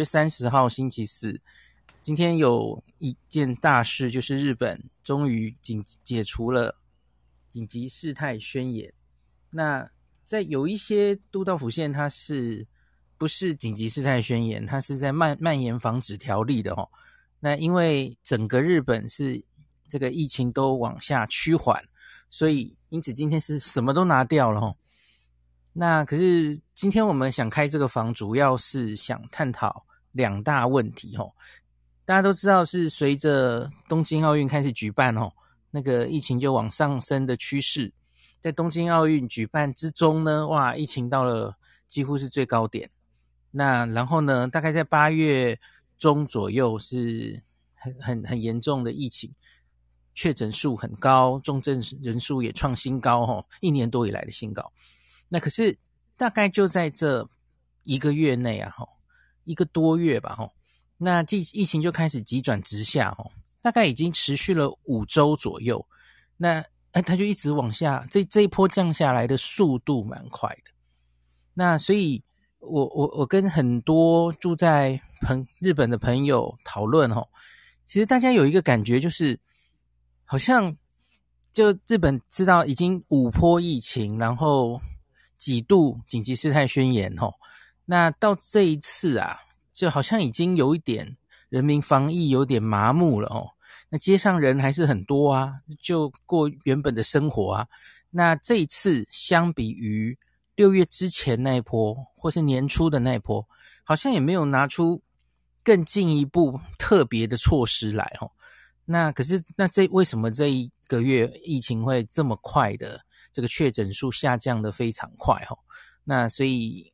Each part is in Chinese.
月三十号星期四，今天有一件大事，就是日本终于紧解除了紧急事态宣言。那在有一些都道府县，它是不是紧急事态宣言？它是在蔓蔓延防止条例的哦。那因为整个日本是这个疫情都往下趋缓，所以因此今天是什么都拿掉了哦。那可是今天我们想开这个房，主要是想探讨两大问题吼。大家都知道，是随着东京奥运开始举办吼，那个疫情就往上升的趋势。在东京奥运举办之中呢，哇，疫情到了几乎是最高点。那然后呢，大概在八月中左右是很很很严重的疫情，确诊数很高，重症人数也创新高吼，一年多以来的新高。那可是大概就在这一个月内啊，吼，一个多月吧，吼，那疫疫情就开始急转直下，吼，大概已经持续了五周左右。那哎，它就一直往下，这这一波降下来的速度蛮快的。那所以我我我跟很多住在朋日本的朋友讨论，吼，其实大家有一个感觉就是，好像就日本知道已经五波疫情，然后。几度紧急事态宣言吼，那到这一次啊，就好像已经有一点人民防疫有点麻木了哦。那街上人还是很多啊，就过原本的生活啊。那这一次相比于六月之前那一波，或是年初的那一波，好像也没有拿出更进一步特别的措施来哦。那可是那这为什么这一个月疫情会这么快的？这个确诊数下降得非常快哦，那所以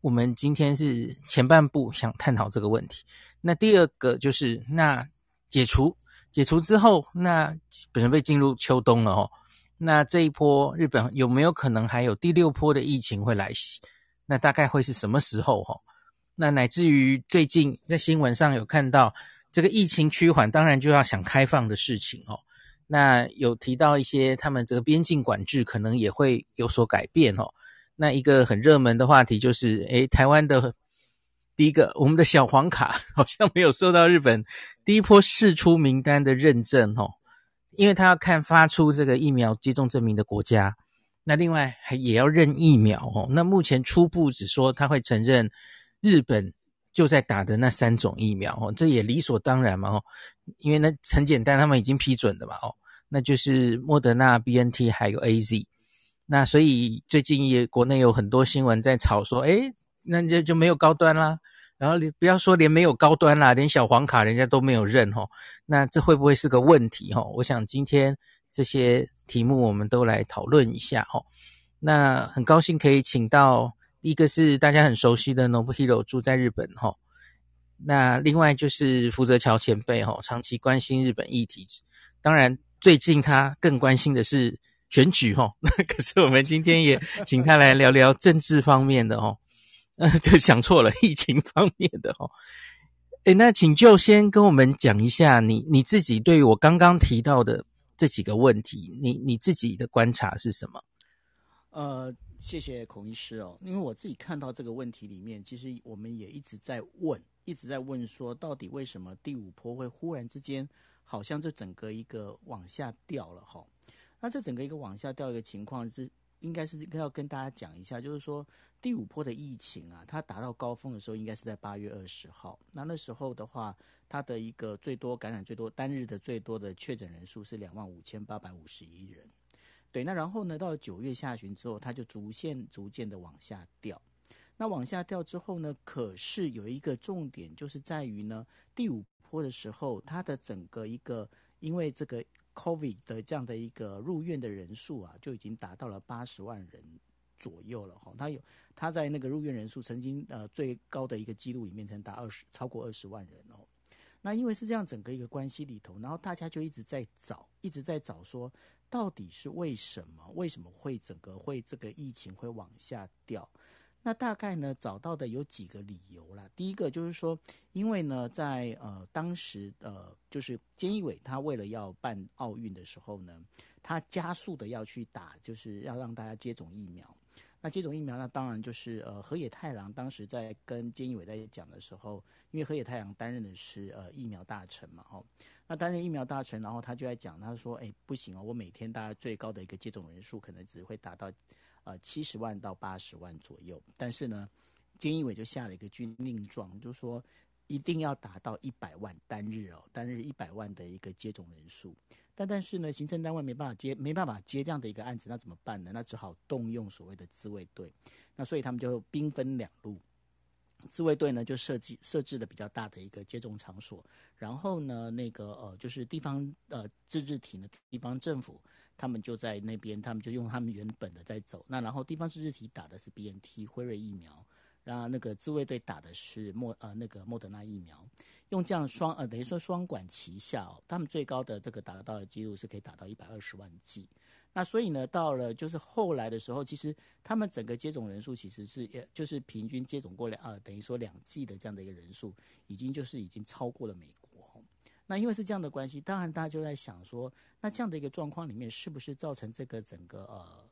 我们今天是前半部想探讨这个问题。那第二个就是那解除解除之后，那本身被进入秋冬了哦。那这一波日本有没有可能还有第六波的疫情会来袭？那大概会是什么时候哈？那乃至于最近在新闻上有看到这个疫情趋缓，当然就要想开放的事情哦。那有提到一些，他们这个边境管制可能也会有所改变哦。那一个很热门的话题就是，诶，台湾的第一个，我们的小黄卡 好像没有受到日本第一波释出名单的认证哦，因为他要看发出这个疫苗接种证明的国家。那另外还也要认疫苗哦。那目前初步只说他会承认日本。就在打的那三种疫苗哦，这也理所当然嘛哦，因为那很简单，他们已经批准的嘛哦，那就是莫德纳、BNT 还有 AZ。那所以最近也国内有很多新闻在炒说，诶，那就就没有高端啦。然后你不要说连没有高端啦，连小黄卡人家都没有认哦。那这会不会是个问题哦？我想今天这些题目我们都来讨论一下哦。那很高兴可以请到。一个是大家很熟悉的 Nobuhiro 住在日本哈，那另外就是福泽乔前辈哈，长期关心日本议题，当然最近他更关心的是选举哈，可是我们今天也 请他来聊聊政治方面的哦，呃，就想错了，疫情方面的哦，诶，那请就先跟我们讲一下你你自己对于我刚刚提到的这几个问题，你你自己的观察是什么？呃。谢谢孔医师哦，因为我自己看到这个问题里面，其实我们也一直在问，一直在问说，到底为什么第五波会忽然之间，好像这整个一个往下掉了哈？那这整个一个往下掉一个情况是，应该是要跟大家讲一下，就是说第五波的疫情啊，它达到高峰的时候应该是在八月二十号，那那时候的话，它的一个最多感染最多单日的最多的确诊人数是两万五千八百五十一人。对，那然后呢，到了九月下旬之后，它就逐渐逐渐的往下掉。那往下掉之后呢，可是有一个重点，就是在于呢，第五波的时候，它的整个一个因为这个 COVID 的这样的一个入院的人数啊，就已经达到了八十万人左右了哈。他有他在那个入院人数曾经呃最高的一个记录里面，曾达二十超过二十万人哦。那因为是这样整个一个关系里头，然后大家就一直在找，一直在找说。到底是为什么？为什么会整个会这个疫情会往下掉？那大概呢，找到的有几个理由啦。第一个就是说，因为呢，在呃当时呃，就是菅义伟他为了要办奥运的时候呢，他加速的要去打，就是要让大家接种疫苗。那接种疫苗，那当然就是呃，河野太郎当时在跟菅义伟在讲的时候，因为河野太郎担任的是呃疫苗大臣嘛，吼，那担任疫苗大臣，然后他就在讲，他说，哎，不行哦，我每天大概最高的一个接种人数可能只会达到呃七十万到八十万左右，但是呢，菅义伟就下了一个军令状，就说一定要达到一百万单日哦，单日一百万的一个接种人数。但但是呢，行政单位没办法接，没办法接这样的一个案子，那怎么办呢？那只好动用所谓的自卫队。那所以他们就兵分两路，自卫队呢就设计设置的比较大的一个接种场所，然后呢，那个呃就是地方呃自治体呢，地方政府他们就在那边，他们就用他们原本的在走。那然后地方自治体打的是 BNT 辉瑞疫苗，然后那个自卫队打的是莫呃那个莫德纳疫苗。用这样双呃等于说双管齐下哦，他们最高的这个达到的记录是可以达到一百二十万剂。那所以呢，到了就是后来的时候，其实他们整个接种人数其实是也就是平均接种过两呃等于说两剂的这样的一个人数，已经就是已经超过了美国。那因为是这样的关系，当然大家就在想说，那这样的一个状况里面，是不是造成这个整个呃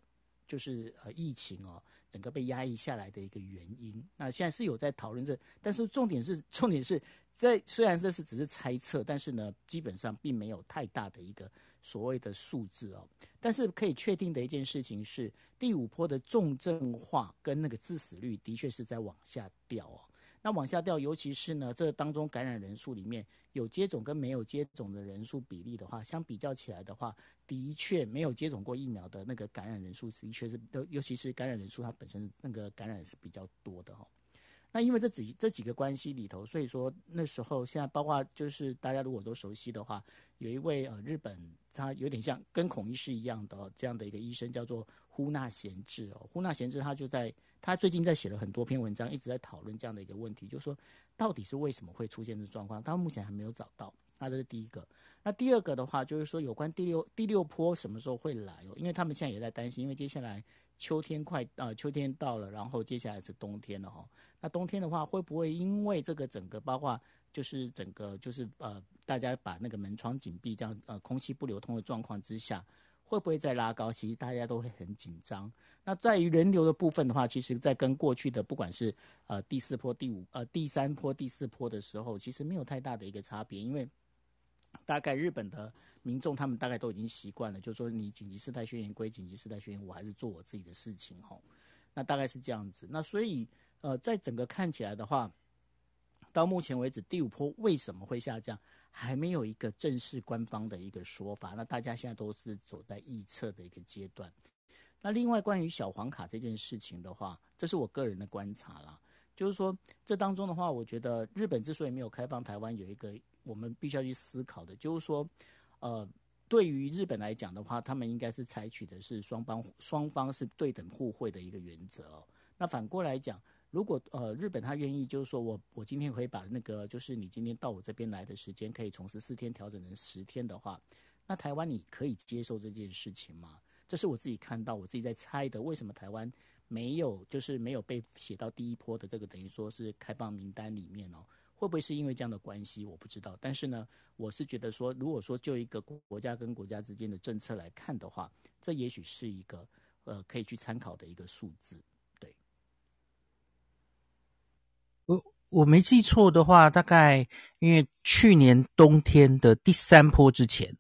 就是呃疫情哦？整个被压抑下来的一个原因，那现在是有在讨论这，但是重点是，重点是在虽然这是只是猜测，但是呢，基本上并没有太大的一个所谓的数字哦。但是可以确定的一件事情是，第五波的重症化跟那个致死率的确是在往下掉哦。那往下掉，尤其是呢，这当中感染人数里面有接种跟没有接种的人数比例的话，相比较起来的话，的确没有接种过疫苗的那个感染人数的确是，尤尤其是感染人数它本身那个感染是比较多的哈。那因为这几这几个关系里头，所以说那时候现在包括就是大家如果都熟悉的话，有一位呃日本他有点像跟孔医师一样的这样的一个医生叫做呼纳贤治哦，呼纳贤治他就在。他最近在写了很多篇文章，一直在讨论这样的一个问题，就是说到底是为什么会出现这状况？他目前还没有找到。那这是第一个。那第二个的话，就是说有关第六第六波什么时候会来哦？因为他们现在也在担心，因为接下来秋天快呃秋天到了，然后接下来是冬天了哈。那冬天的话，会不会因为这个整个包括就是整个就是呃大家把那个门窗紧闭，这样呃空气不流通的状况之下？会不会再拉高？其实大家都会很紧张。那在于人流的部分的话，其实，在跟过去的不管是呃第四波、第五呃第三波、第四波的时候，其实没有太大的一个差别。因为大概日本的民众他们大概都已经习惯了，就是说你紧急事态宣言归紧急事态宣言，我还是做我自己的事情吼。那大概是这样子。那所以呃，在整个看起来的话，到目前为止第五波为什么会下降？还没有一个正式官方的一个说法，那大家现在都是走在预测的一个阶段。那另外关于小黄卡这件事情的话，这是我个人的观察啦，就是说这当中的话，我觉得日本之所以没有开放台湾，有一个我们必须要去思考的，就是说，呃，对于日本来讲的话，他们应该是采取的是双方双方是对等互惠的一个原则哦。那反过来讲。如果呃日本他愿意，就是说我我今天可以把那个就是你今天到我这边来的时间，可以从十四天调整成十天的话，那台湾你可以接受这件事情吗？这是我自己看到，我自己在猜的。为什么台湾没有就是没有被写到第一波的这个等于说是开放名单里面哦？会不会是因为这样的关系？我不知道。但是呢，我是觉得说，如果说就一个国家跟国家之间的政策来看的话，这也许是一个呃可以去参考的一个数字。对我我没记错的话，大概因为去年冬天的第三波之前，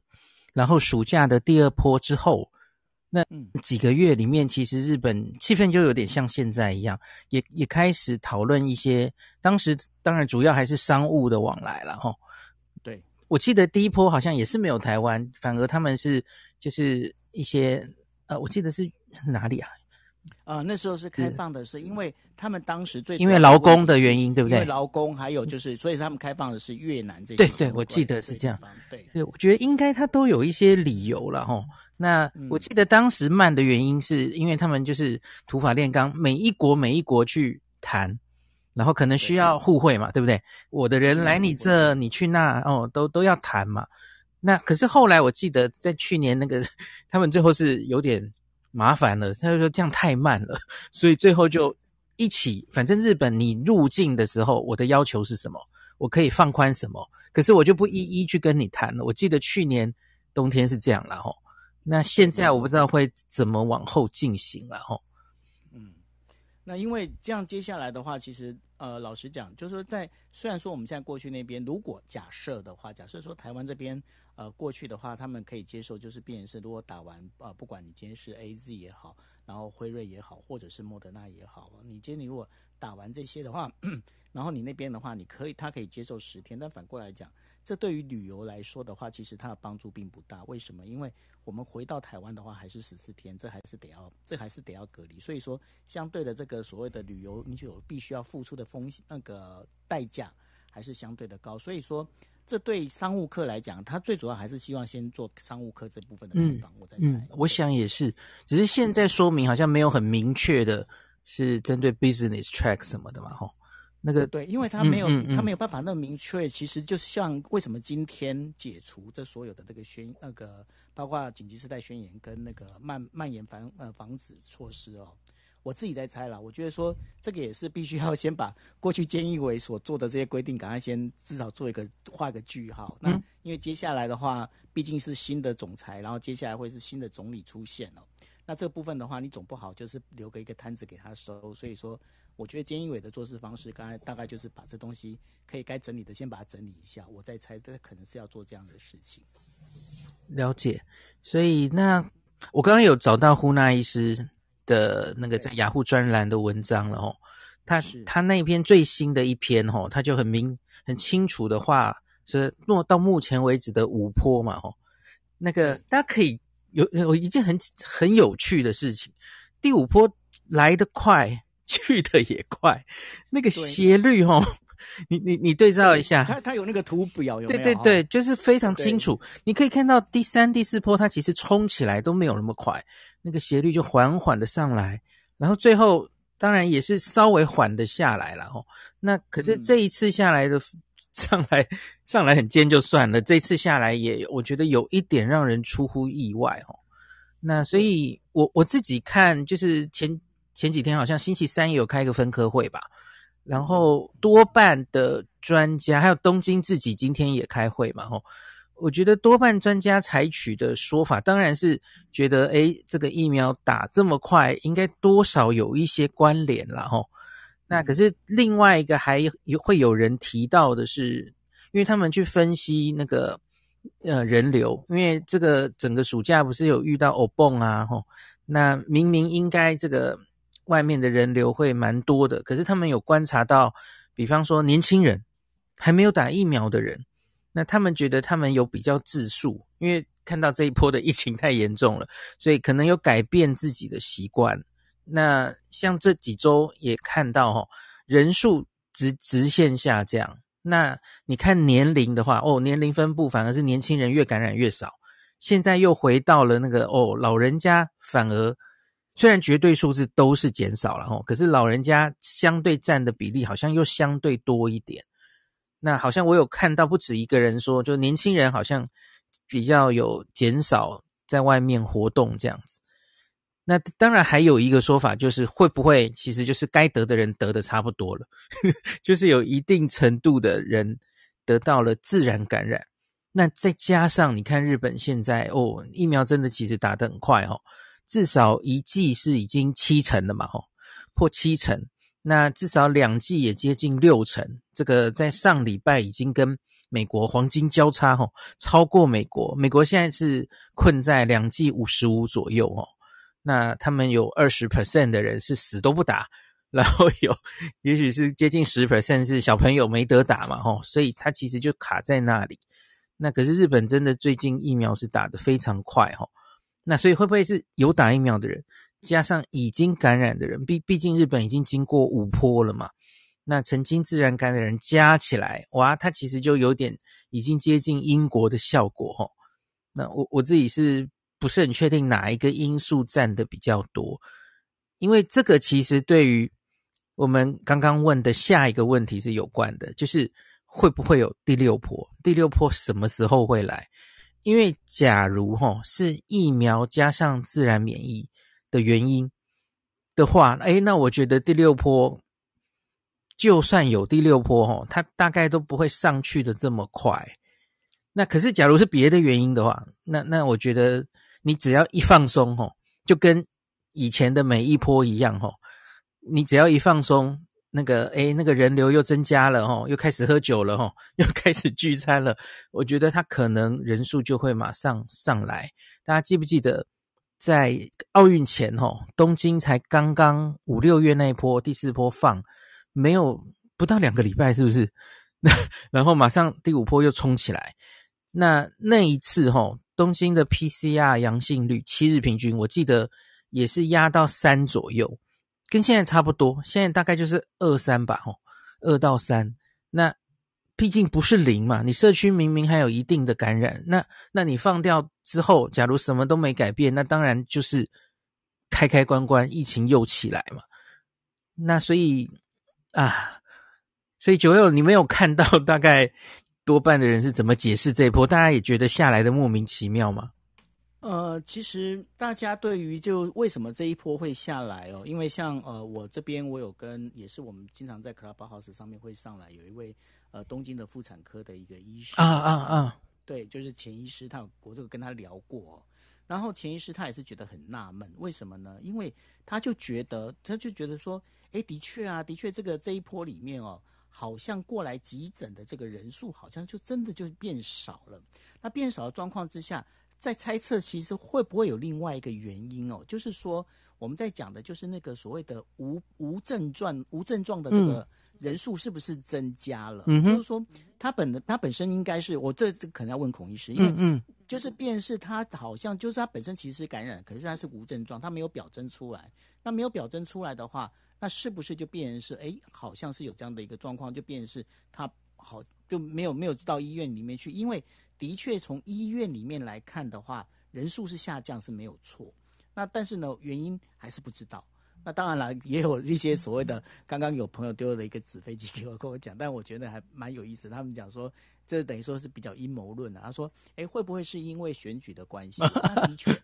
然后暑假的第二波之后，那几个月里面，其实日本气氛就有点像现在一样，也也开始讨论一些。当时当然主要还是商务的往来了，哈。对，我记得第一波好像也是没有台湾，反而他们是就是一些呃，我记得是哪里啊？呃，那时候是开放的，是因为他们当时最因为劳工的原因，对不对？因为劳工还有就是，所以他们开放的是越南这些。对对，我记得是这样。对，对，我觉得应该他都有一些理由了哈。那我记得当时慢的原因是因为他们就是土法炼钢，每一国每一国去谈，然后可能需要互惠嘛，对不对？我的人来你这，你去那，哦，都都要谈嘛。那可是后来我记得在去年那个，他们最后是有点。麻烦了，他就说这样太慢了，所以最后就一起。反正日本你入境的时候，我的要求是什么，我可以放宽什么，可是我就不一一去跟你谈了。我记得去年冬天是这样了吼，那现在我不知道会怎么往后进行了吼。嗯，那因为这样，接下来的话，其实呃，老实讲，就是说在虽然说我们现在过去那边，如果假设的话，假设说台湾这边呃过去的话，他们可以接受，就是变成是如果打完呃，不管你今天是 AZ 也好，然后辉瑞也好，或者是莫德纳也好，你今天你如果打完这些的话，然后你那边的话，你可以他可以接受十天，但反过来讲。这对于旅游来说的话，其实它的帮助并不大。为什么？因为我们回到台湾的话，还是十四天，这还是得要，这还是得要隔离。所以说，相对的这个所谓的旅游，你就有必须要付出的风险，那个代价还是相对的高。所以说，这对商务客来讲，他最主要还是希望先做商务客这部分的开放。我在猜，嗯，我想也是，只是现在说明好像没有很明确的是针对 business track 什么的嘛，吼。那个对，因为他没有，嗯嗯嗯、他没有办法那么明确。其实就是像为什么今天解除这所有的这个宣那个，包括紧急事态宣言跟那个蔓蔓延防呃防止措施哦，我自己在猜啦。我觉得说这个也是必须要先把过去监义委所做的这些规定，赶快先至少做一个画个句号。那因为接下来的话，毕竟是新的总裁，然后接下来会是新的总理出现哦。那这个部分的话，你总不好就是留个一个摊子给他收。所以说，我觉得监义委的做事方式，刚才大概就是把这东西可以该整理的先把它整理一下。我再猜，这可能是要做这样的事情。了解。所以那我刚刚有找到呼纳医师的那个在雅虎专栏的文章了哦。他是他那篇最新的一篇哦，他就很明很清楚的话是落到目前为止的五坡嘛哦。那个大家可以。有有一件很很有趣的事情，第五坡来得快，去的也快，那个斜率哦，你你你对照一下，它它有那个图表有？对对对，就是非常清楚，你可以看到第三、第四波它其实冲起来都没有那么快，那个斜率就缓缓的上来，然后最后当然也是稍微缓的下来了哦。那可是这一次下来的。嗯上来上来很尖就算了，这次下来也我觉得有一点让人出乎意外哦。那所以我我自己看，就是前前几天好像星期三也有开一个分科会吧，然后多半的专家还有东京自己今天也开会嘛，吼，我觉得多半专家采取的说法当然是觉得，诶，这个疫苗打这么快，应该多少有一些关联了，吼。那可是另外一个还有会有人提到的是，因为他们去分析那个呃人流，因为这个整个暑假不是有遇到欧蹦啊吼，那明明应该这个外面的人流会蛮多的，可是他们有观察到，比方说年轻人还没有打疫苗的人，那他们觉得他们有比较自述，因为看到这一波的疫情太严重了，所以可能有改变自己的习惯。那像这几周也看到哦，人数直直线下降。那你看年龄的话，哦，年龄分布反而是年轻人越感染越少。现在又回到了那个哦，老人家反而虽然绝对数字都是减少了哈，可是老人家相对占的比例好像又相对多一点。那好像我有看到不止一个人说，就年轻人好像比较有减少在外面活动这样子。那当然还有一个说法，就是会不会其实就是该得的人得的差不多了，就是有一定程度的人得到了自然感染。那再加上你看日本现在哦，疫苗真的其实打得很快哦，至少一剂是已经七成了嘛，吼，破七成。那至少两剂也接近六成，这个在上礼拜已经跟美国黄金交叉吼，超过美国。美国现在是困在两剂五十五左右哦。那他们有二十 percent 的人是死都不打，然后有 也许是接近十 percent 是小朋友没得打嘛，吼，所以他其实就卡在那里。那可是日本真的最近疫苗是打得非常快，吼，那所以会不会是有打疫苗的人加上已经感染的人？毕毕竟日本已经经过五波了嘛，那曾经自然感染的人加起来，哇，他其实就有点已经接近英国的效果，吼。那我我自己是。不是很确定哪一个因素占的比较多，因为这个其实对于我们刚刚问的下一个问题是有关的，就是会不会有第六波？第六波什么时候会来？因为假如哈是疫苗加上自然免疫的原因的话，诶，那我觉得第六波就算有第六波哈，它大概都不会上去的这么快。那可是假如是别的原因的话，那那我觉得。你只要一放松哈，就跟以前的每一波一样哈，你只要一放松，那个诶那个人流又增加了齁，又开始喝酒了齁，又 开始聚餐了，我觉得他可能人数就会马上上来。大家记不记得，在奥运前齁，东京才刚刚五六月那一波第四波放，没有不到两个礼拜，是不是？那 然后马上第五波又冲起来。那那一次齁，东京的 PCR 阳性率七日平均，我记得也是压到三左右。跟现在差不多，现在大概就是二三吧，哦，二到三。那毕竟不是零嘛，你社区明明还有一定的感染，那那你放掉之后，假如什么都没改变，那当然就是开开关关，疫情又起来嘛。那所以啊，所以九六，你没有看到大概多半的人是怎么解释这一波？大家也觉得下来的莫名其妙吗？呃，其实大家对于就为什么这一波会下来哦，因为像呃我这边我有跟也是我们经常在 Clubhouse 上面会上来有一位呃东京的妇产科的一个医师啊啊啊，对，就是钱医师，他我就跟他聊过，然后钱医师他也是觉得很纳闷，为什么呢？因为他就觉得他就觉得说，哎，的确啊，的确这个这一波里面哦，好像过来急诊的这个人数好像就真的就变少了，那变少的状况之下。在猜测，其实会不会有另外一个原因哦？就是说，我们在讲的，就是那个所谓的无无症状、无症状的这个人数是不是增加了？嗯，就是说，他本他本身应该是，我这可能要问孔医师，因为嗯，就是便是他好像就是他本身其实是感染，可是他是无症状，他没有表征出来。那没有表征出来的话，那是不是就变成是哎，好像是有这样的一个状况，就变成是他好就没有没有到医院里面去，因为。的确，从医院里面来看的话，人数是下降是没有错。那但是呢，原因还是不知道。那当然了，也有一些所谓的，刚刚有朋友丢了一个纸飞机给我跟我讲，但我觉得还蛮有意思。他们讲说，这等于说是比较阴谋论的。他说，哎，会不会是因为选举的关系？那的确，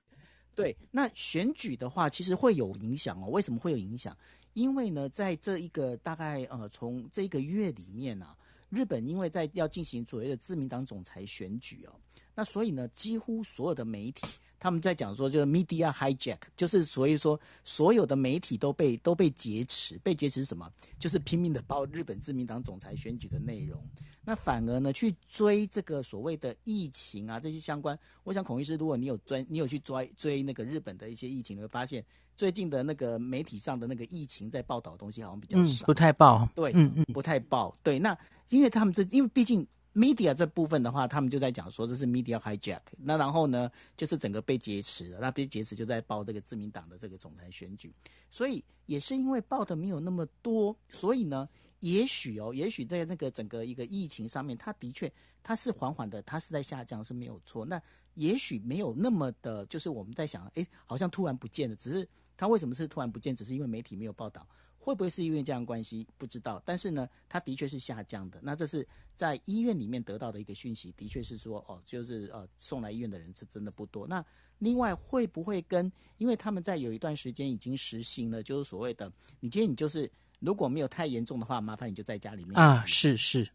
对。那选举的话，其实会有影响哦。为什么会有影响？因为呢，在这一个大概呃，从这一个月里面呢、啊。日本因为在要进行所谓的自民党总裁选举哦，那所以呢，几乎所有的媒体他们在讲说，就是 media hijack，就是所以说所有的媒体都被都被劫持，被劫持什么？就是拼命的报日本自民党总裁选举的内容。那反而呢，去追这个所谓的疫情啊这些相关，我想孔医师，如果你有追，你有去追追那个日本的一些疫情，你会发现。最近的那个媒体上的那个疫情在报道的东西好像比较少，嗯、不太报。对，嗯嗯，不太报。对，那因为他们这，因为毕竟 media 这部分的话，他们就在讲说这是 media hijack。那然后呢，就是整个被劫持了，那被劫持就在报这个自民党的这个总裁选举。所以也是因为报的没有那么多，所以呢，也许哦，也许在那个整个一个疫情上面，它的确它是缓缓的，它是在下降是没有错。那也许没有那么的，就是我们在想，哎，好像突然不见了，只是。他为什么是突然不见？只是因为媒体没有报道，会不会是因为这样关系？不知道。但是呢，他的确是下降的。那这是在医院里面得到的一个讯息，的确是说，哦，就是呃，送来医院的人是真的不多。那另外会不会跟？因为他们在有一段时间已经实行了，就是所谓的，你今天你就是如果没有太严重的话，麻烦你就在家里面啊，是是，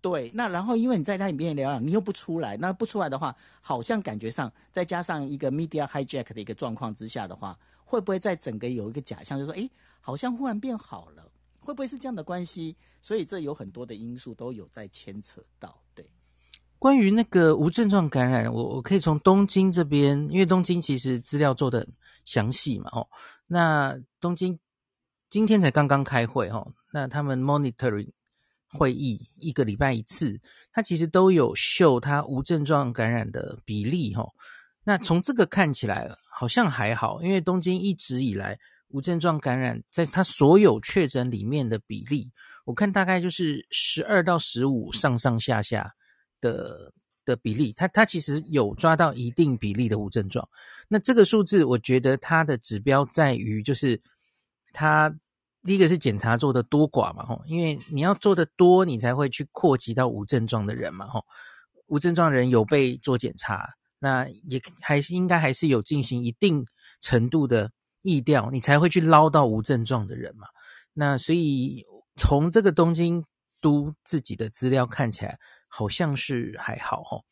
对。那然后因为你在家里面疗养，你又不出来，那不出来的话，好像感觉上再加上一个 media hijack 的一个状况之下的话。会不会在整个有一个假象，就是说，哎，好像忽然变好了？会不会是这样的关系？所以这有很多的因素都有在牵扯到。对，关于那个无症状感染，我我可以从东京这边，因为东京其实资料做得很详细嘛，哦，那东京今天才刚刚开会，哦，那他们 monitoring 会议一个礼拜一次，他其实都有秀他无症状感染的比例，哦，那从这个看起来。好像还好，因为东京一直以来无症状感染，在他所有确诊里面的比例，我看大概就是十二到十五上上下下的的比例，他他其实有抓到一定比例的无症状。那这个数字，我觉得它的指标在于，就是他第一个是检查做的多寡嘛，吼，因为你要做的多，你才会去扩及到无症状的人嘛，吼，无症状人有被做检查。那也还是应该还是有进行一定程度的疫调，你才会去捞到无症状的人嘛。那所以从这个东京都自己的资料看起来，好像是还好哦。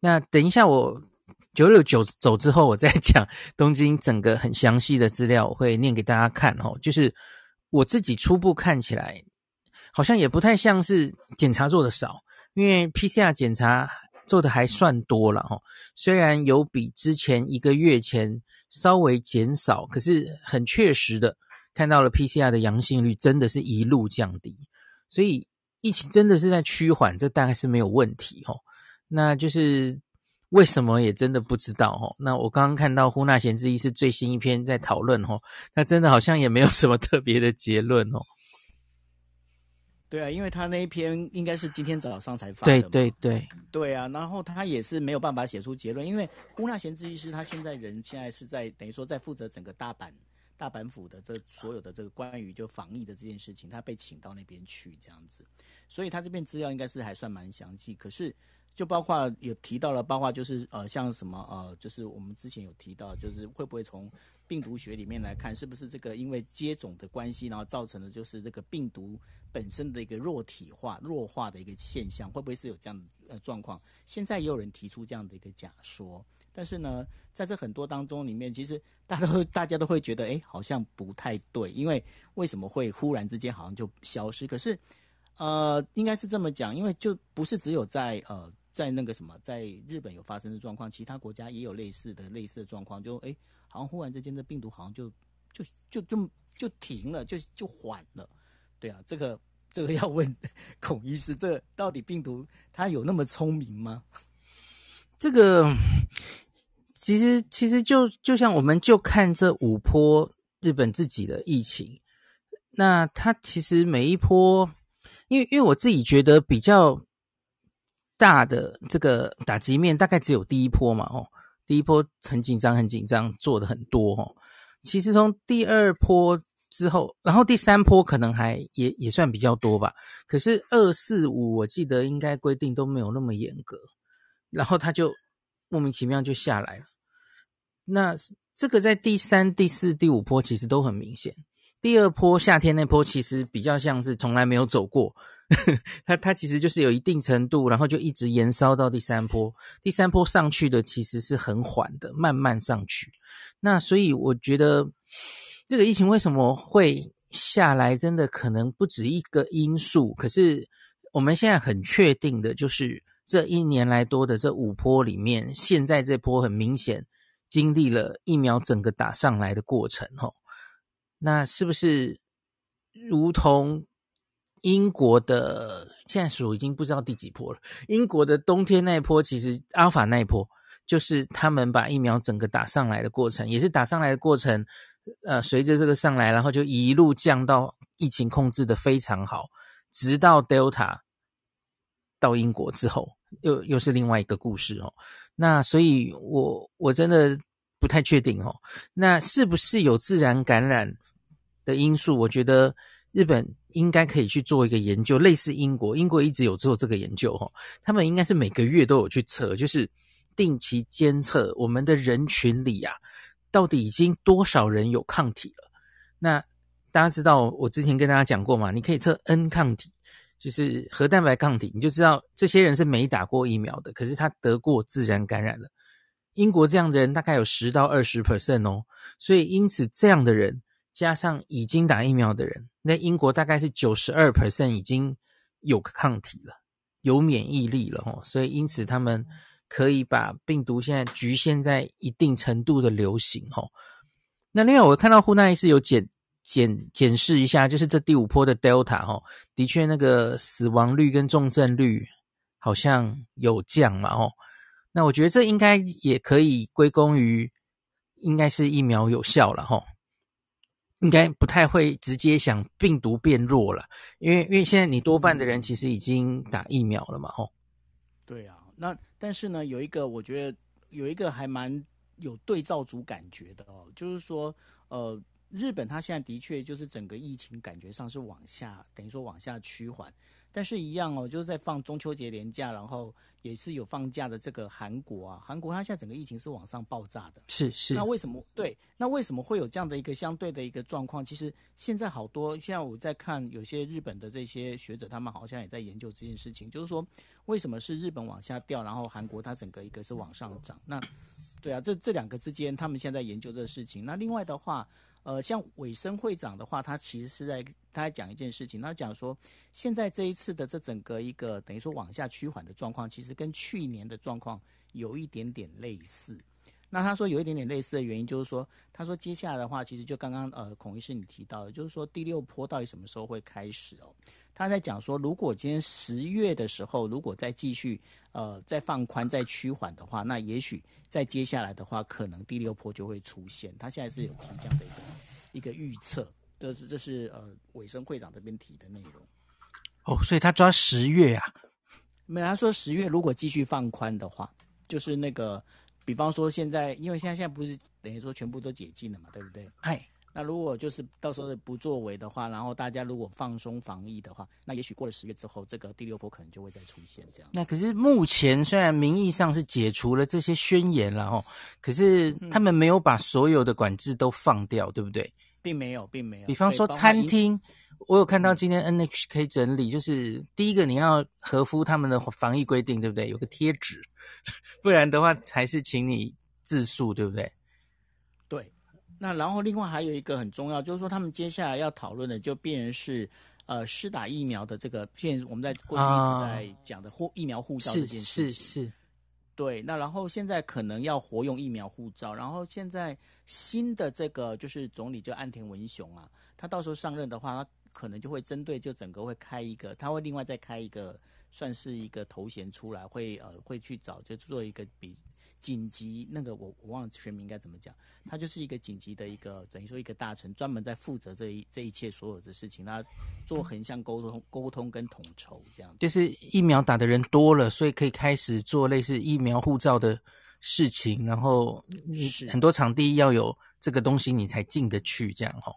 那等一下我九六九走之后，我再 讲东京整个很详细的资料，我会念给大家看哦。就是我自己初步看起来，好像也不太像是检查做的少，因为 PCR 检查做的还算多了哦。虽然有比之前一个月前稍微减少，可是很确实的看到了 PCR 的阳性率真的是一路降低，所以疫情真的是在趋缓，这大概是没有问题哦。那就是。为什么也真的不知道哦。那我刚刚看到呼纳贤治医师最新一篇在讨论哦，他真的好像也没有什么特别的结论哦。对啊，因为他那一篇应该是今天早上才发的。对对对对啊，然后他也是没有办法写出结论，因为呼纳贤治医师他现在人现在是在等于说在负责整个大阪大阪府的这所有的这个关于就防疫的这件事情，他被请到那边去这样子，所以他这边资料应该是还算蛮详细，可是。就包括有提到了，包括就是呃，像什么呃，就是我们之前有提到，就是会不会从病毒学里面来看，是不是这个因为接种的关系，然后造成的就是这个病毒本身的一个弱体化、弱化的一个现象，会不会是有这样的呃状况？现在也有人提出这样的一个假说，但是呢，在这很多当中里面，其实大家都大家都会觉得，哎，好像不太对，因为为什么会忽然之间好像就消失？可是呃，应该是这么讲，因为就不是只有在呃。在那个什么，在日本有发生的状况，其他国家也有类似的类似的状况，就哎，好像忽然之间这病毒好像就就就就就停了，就就缓了，对啊，这个这个要问 孔医师，这到底病毒它有那么聪明吗？这个其实其实就就像我们就看这五波日本自己的疫情，那它其实每一波，因为因为我自己觉得比较。大的这个打击面大概只有第一波嘛，哦，第一波很紧张，很紧张，做的很多哦。其实从第二波之后，然后第三波可能还也也算比较多吧。可是二四五我记得应该规定都没有那么严格，然后他就莫名其妙就下来了。那这个在第三、第四、第五波其实都很明显。第二波夏天那波其实比较像是从来没有走过。它它其实就是有一定程度，然后就一直延烧到第三波。第三波上去的其实是很缓的，慢慢上去。那所以我觉得这个疫情为什么会下来，真的可能不止一个因素。可是我们现在很确定的就是，这一年来多的这五波里面，现在这波很明显经历了疫苗整个打上来的过程。吼，那是不是如同？英国的现在数已经不知道第几波了。英国的冬天那一波，其实阿尔法那一波，就是他们把疫苗整个打上来的过程，也是打上来的过程。呃，随着这个上来，然后就一路降到疫情控制的非常好，直到 Delta 到英国之后，又又是另外一个故事哦。那所以我我真的不太确定哦，那是不是有自然感染的因素？我觉得。日本应该可以去做一个研究，类似英国，英国一直有做这个研究哈，他们应该是每个月都有去测，就是定期监测我们的人群里啊，到底已经多少人有抗体了。那大家知道，我之前跟大家讲过嘛，你可以测 N 抗体，就是核蛋白抗体，你就知道这些人是没打过疫苗的，可是他得过自然感染了。英国这样的人大概有十到二十 percent 哦，所以因此这样的人。加上已经打疫苗的人，那英国大概是九十二 percent 已经有抗体了，有免疫力了哦，所以因此他们可以把病毒现在局限在一定程度的流行哦。那另外我看到呼纳医师有检检检视一下，就是这第五波的 Delta 哦，的确那个死亡率跟重症率好像有降嘛哦。那我觉得这应该也可以归功于，应该是疫苗有效了哈。应该不太会直接想病毒变弱了，因为因为现在你多半的人其实已经打疫苗了嘛，吼。对啊，那但是呢，有一个我觉得有一个还蛮有对照组感觉的哦，就是说，呃，日本它现在的确就是整个疫情感觉上是往下，等于说往下趋缓。但是，一样哦，就是在放中秋节连假，然后也是有放假的这个韩国啊，韩国它现在整个疫情是往上爆炸的，是是。那为什么对？那为什么会有这样的一个相对的一个状况？其实现在好多，现在我在看有些日本的这些学者，他们好像也在研究这件事情，就是说为什么是日本往下掉，然后韩国它整个一个是往上涨？那对啊，这这两个之间，他们现在研究这个事情。那另外的话，呃，像尾生会长的话，他其实是在他在讲一件事情，他讲说，现在这一次的这整个一个等于说往下趋缓的状况，其实跟去年的状况有一点点类似。那他说有一点点类似的原因，就是说，他说接下来的话，其实就刚刚呃孔医师你提到的，就是说第六波到底什么时候会开始哦？他在讲说，如果今天十月的时候，如果再继续呃再放宽、再趋缓的话，那也许在接下来的话，可能第六波就会出现。他现在是有提这样的一个一个预测，这是这是呃尾生会长这边提的内容。哦，所以他抓十月啊？没有，他说十月如果继续放宽的话，就是那个，比方说现在，因为现在现在不是等于说全部都解禁了嘛，对不对？哎。那如果就是到时候不作为的话，然后大家如果放松防疫的话，那也许过了十月之后，这个第六波可能就会再出现这样。那可是目前虽然名义上是解除了这些宣言了哦，可是他们没有把所有的管制都放掉，嗯、对不对？并没有，并没有。比方说餐厅，我有看到今天 NHK 整理，就是第一个你要合乎他们的防疫规定，对不对？有个贴纸，不然的话才是请你自述，对不对？对。那然后另外还有一个很重要，就是说他们接下来要讨论的就变成是，呃，施打疫苗的这个，现我们在过去一直在讲的护疫苗护照这件事情。是是是。对，那然后现在可能要活用疫苗护照，然后现在新的这个就是总理就岸田文雄啊，他到时候上任的话，他可能就会针对就整个会开一个，他会另外再开一个算是一个头衔出来，会呃会去找就做一个比。紧急那个我我忘了全名应该怎么讲，他就是一个紧急的一个等于说一个大臣，专门在负责这一这一切所有的事情，他做横向沟通沟通跟统筹这样。就是疫苗打的人多了，所以可以开始做类似疫苗护照的事情，然后很多场地要有这个东西你才进得去这样哈。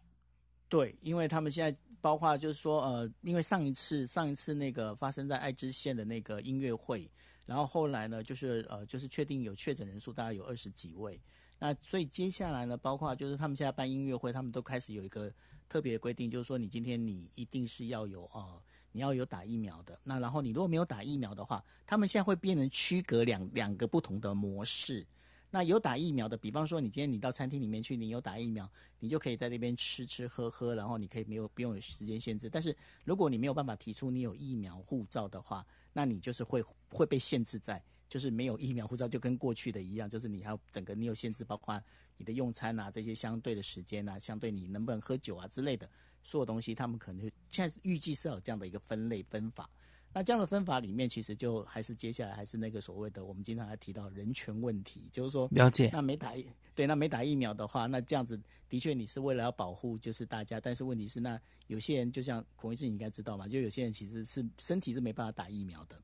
对，因为他们现在包括就是说呃，因为上一次上一次那个发生在爱知县的那个音乐会。然后后来呢，就是呃，就是确定有确诊人数大概有二十几位。那所以接下来呢，包括就是他们现在办音乐会，他们都开始有一个特别的规定，就是说你今天你一定是要有呃，你要有打疫苗的。那然后你如果没有打疫苗的话，他们现在会变成区隔两两个不同的模式。那有打疫苗的，比方说你今天你到餐厅里面去，你有打疫苗，你就可以在那边吃吃喝喝，然后你可以没有不用有时间限制。但是如果你没有办法提出你有疫苗护照的话，那你就是会会被限制在，就是没有疫苗护照，就跟过去的一样，就是你还有整个你有限制，包括你的用餐啊这些相对的时间啊，相对你能不能喝酒啊之类的所有东西，他们可能现在预计是有这样的一个分类分法。那这样的分法里面，其实就还是接下来还是那个所谓的我们经常还提到人权问题，就是说了解。那没打疫对，那没打疫苗的话，那这样子的确你是为了要保护就是大家，但是问题是那有些人就像孔医师你应该知道嘛，就有些人其实是身体是没办法打疫苗的。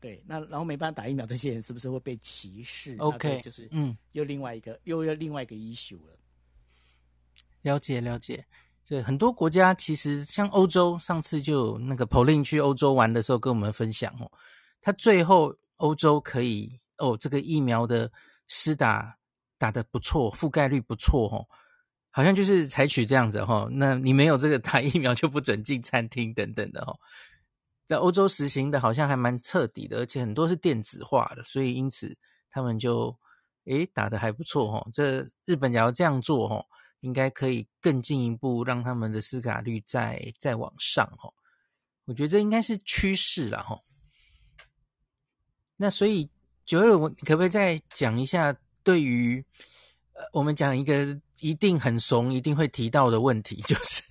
对，那然后没办法打疫苗，这些人是不是会被歧视？OK，就是嗯，又另外一个、嗯、又要另外一个 issue 了。了解了解，对，很多国家其实像欧洲，上次就那个 Pauline 去欧洲玩的时候跟我们分享哦，他最后欧洲可以哦，这个疫苗的施打打得不错，覆盖率不错哦，好像就是采取这样子哈、那你没有这个打疫苗就不准进餐厅等等的哈、在欧洲实行的好像还蛮彻底的，而且很多是电子化的，所以因此他们就诶打得还不错哦。这日本也要这样做哦，应该可以更进一步让他们的施打率再再往上哦。我觉得这应该是趋势了哈。那所以九二，我可不可以再讲一下对于呃我们讲一个？一定很怂，一定会提到的问题，就是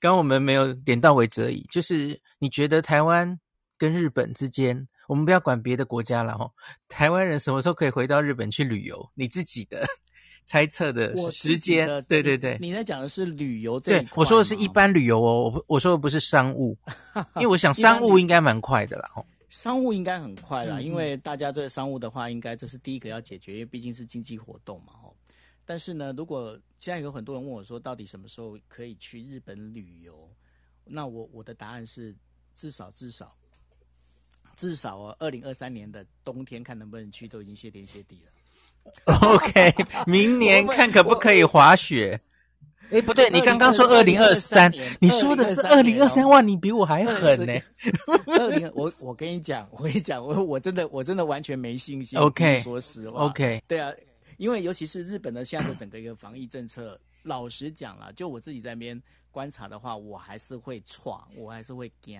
刚刚我们没有点到为止而已。就是你觉得台湾跟日本之间，我们不要管别的国家了哈，台湾人什么时候可以回到日本去旅游？你自己的猜测的时间？对对对，你在讲的是旅游这一块。对，我说的是一般旅游哦，我我说的不是商务，因为我想商务应该蛮快的啦。商务应该很快啦，因为大家这个商务的话，应该这是第一个要解决，因为毕竟是经济活动嘛。但是呢，如果现在有很多人问我说，到底什么时候可以去日本旅游？那我我的答案是，至少至少至少哦，二零二三年的冬天看能不能去，都已经谢天谢地了。OK，明年看可不可以滑雪？哎，不对，你刚刚说二零二三，你说的是二零二三万，你比我还狠呢。二零，我 我跟你讲，我跟你讲，我我真的我真的完全没信心。OK，说实话。OK，对啊。因为尤其是日本的现在的整个一个防疫政策，老实讲了，就我自己在那边观察的话，我还是会闯，我还是会惊。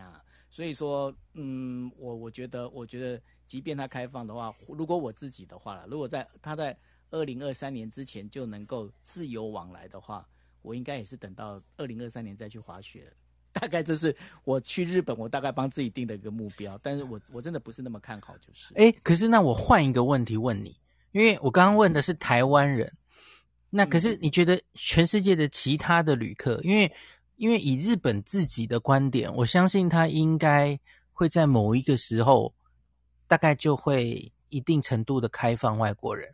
所以说，嗯，我我觉得，我觉得，即便它开放的话，如果我自己的话了，如果在它在二零二三年之前就能够自由往来的话，我应该也是等到二零二三年再去滑雪。大概这是我去日本，我大概帮自己定的一个目标。但是我我真的不是那么看好，就是。哎，可是那我换一个问题问你，因为我刚刚问的是台湾人，那可是你觉得全世界的其他的旅客，因为。因为以日本自己的观点，我相信他应该会在某一个时候，大概就会一定程度的开放外国人。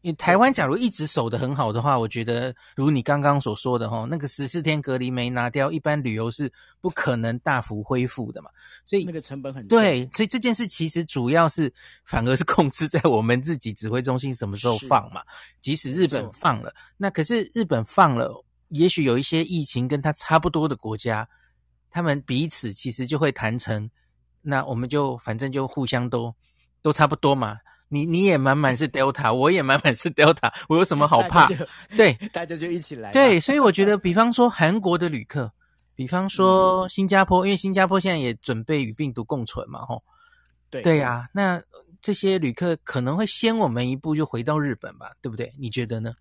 因为台湾假如一直守得很好的话，我觉得如你刚刚所说的哈，那个十四天隔离没拿掉，一般旅游是不可能大幅恢复的嘛。所以那个成本很对，所以这件事其实主要是反而是控制在我们自己指挥中心什么时候放嘛。即使日本放了，那可是日本放了。也许有一些疫情跟它差不多的国家，他们彼此其实就会谈成，那我们就反正就互相都都差不多嘛。你你也满满是 Delta，我也满满是 Delta，我有什么好怕？对，大家就一起来。对，所以我觉得，比方说韩国的旅客，比方说新加坡，因为新加坡现在也准备与病毒共存嘛，吼。对对呀，那这些旅客可能会先我们一步就回到日本吧，对不对？你觉得呢？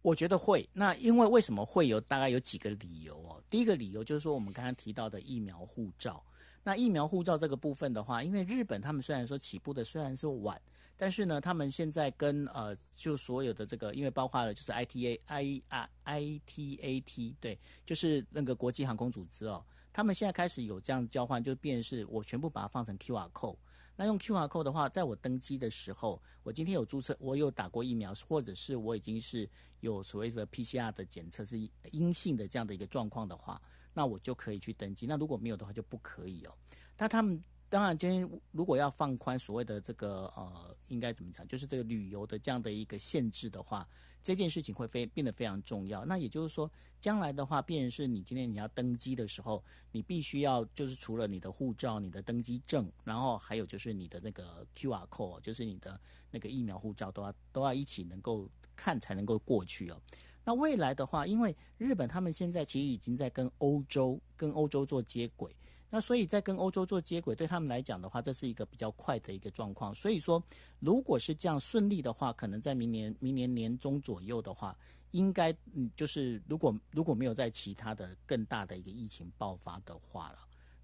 我觉得会，那因为为什么会有？大概有几个理由哦。第一个理由就是说，我们刚刚提到的疫苗护照。那疫苗护照这个部分的话，因为日本他们虽然说起步的虽然是晚，但是呢，他们现在跟呃，就所有的这个，因为包括了就是 ITA I 啊 ITAT 对，就是那个国际航空组织哦，他们现在开始有这样交换，就变是我全部把它放成 QR code。那用 QR code 的话，在我登机的时候，我今天有注册，我有打过疫苗，或者是我已经是有所谓的 PCR 的检测是阴性的这样的一个状况的话，那我就可以去登机。那如果没有的话，就不可以哦。那他们当然今天如果要放宽所谓的这个呃，应该怎么讲，就是这个旅游的这样的一个限制的话。这件事情会非变得非常重要。那也就是说，将来的话，变成是你今天你要登机的时候，你必须要就是除了你的护照、你的登机证，然后还有就是你的那个 QR code，就是你的那个疫苗护照，都要都要一起能够看才能够过去哦。那未来的话，因为日本他们现在其实已经在跟欧洲跟欧洲做接轨。那所以在跟欧洲做接轨，对他们来讲的话，这是一个比较快的一个状况。所以说，如果是这样顺利的话，可能在明年明年年中左右的话，应该嗯，就是如果如果没有在其他的更大的一个疫情爆发的话了，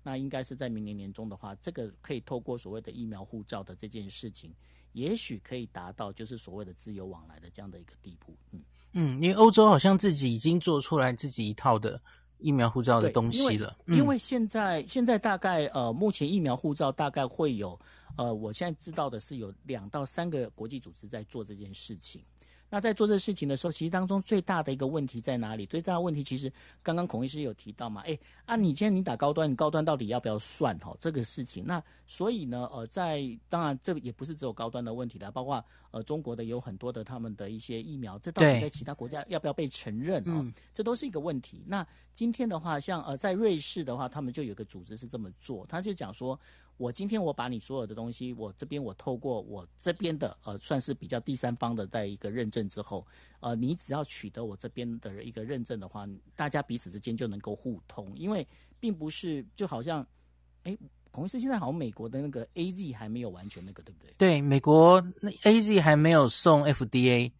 那应该是在明年年中的话，这个可以透过所谓的疫苗护照的这件事情，也许可以达到就是所谓的自由往来的这样的一个地步。嗯嗯，因为欧洲好像自己已经做出来自己一套的。疫苗护照的东西了，因为，因为现在、嗯、现在大概呃，目前疫苗护照大概会有呃，我现在知道的是有两到三个国际组织在做这件事情。那在做这个事情的时候，其实当中最大的一个问题在哪里？最大的问题其实刚刚孔医师有提到嘛，哎啊，你今天你打高端，你高端到底要不要算哈、哦、这个事情？那所以呢，呃，在当然这也不是只有高端的问题啦，包括呃中国的有很多的他们的一些疫苗，这到底在其他国家要不要被承认哦？嗯、这都是一个问题。那今天的话，像呃在瑞士的话，他们就有个组织是这么做，他就讲说。我今天我把你所有的东西，我这边我透过我这边的呃，算是比较第三方的在一个认证之后，呃，你只要取得我这边的一个认证的话，大家彼此之间就能够互通，因为并不是就好像，哎，孔医师现在好像美国的那个 AZ 还没有完全那个，对不对？对，美国那 AZ 还没有送 FDA，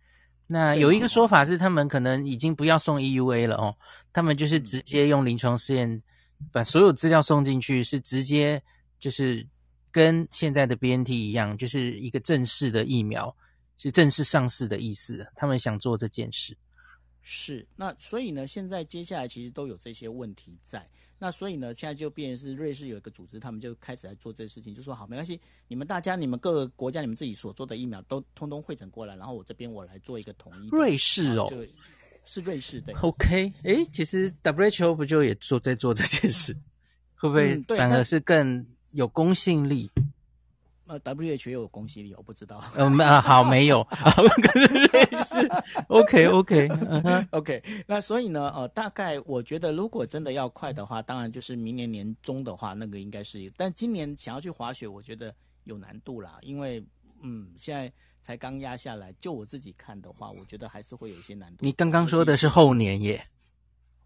那有一个说法是他们可能已经不要送 EUA 了哦，他们就是直接用临床试验把所有资料送进去，是直接。就是跟现在的 BNT 一样，就是一个正式的疫苗，是正式上市的意思。他们想做这件事，是那所以呢，现在接下来其实都有这些问题在。那所以呢，现在就变成是瑞士有一个组织，他们就开始来做这个事情，就说好，没关系，你们大家，你们各个国家，你们自己所做的疫苗都通通汇整过来，然后我这边我来做一个统一。瑞士哦，是瑞士对。OK，诶，其实 WHO 不就也做在做这件事，会不会反而是更？有公信力，呃，WHO 有公信力，我不知道。嗯啊，好，没有，可是瑞士，OK，OK，OK。那所以呢，呃，大概我觉得，如果真的要快的话，当然就是明年年中的话，那个应该是。但今年想要去滑雪，我觉得有难度啦，因为嗯，现在才刚压下来。就我自己看的话，我觉得还是会有一些难度。你刚刚说的是后年耶？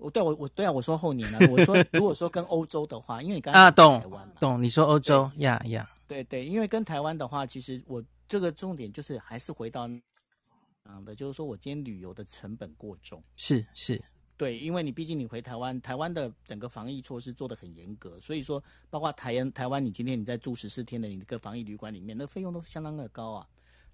我对我我对啊，我说后年啊。我说 如果说跟欧洲的话，因为你刚刚啊，懂懂，你说欧洲呀呀，对对，因为跟台湾的话，其实我这个重点就是还是回到嗯的，就是说我今天旅游的成本过重，是是。对，因为你毕竟你回台湾，台湾的整个防疫措施做得很严格，所以说包括台湾台湾，你今天你在住十四天的你这个防疫旅馆里面，那费用都是相当的高啊。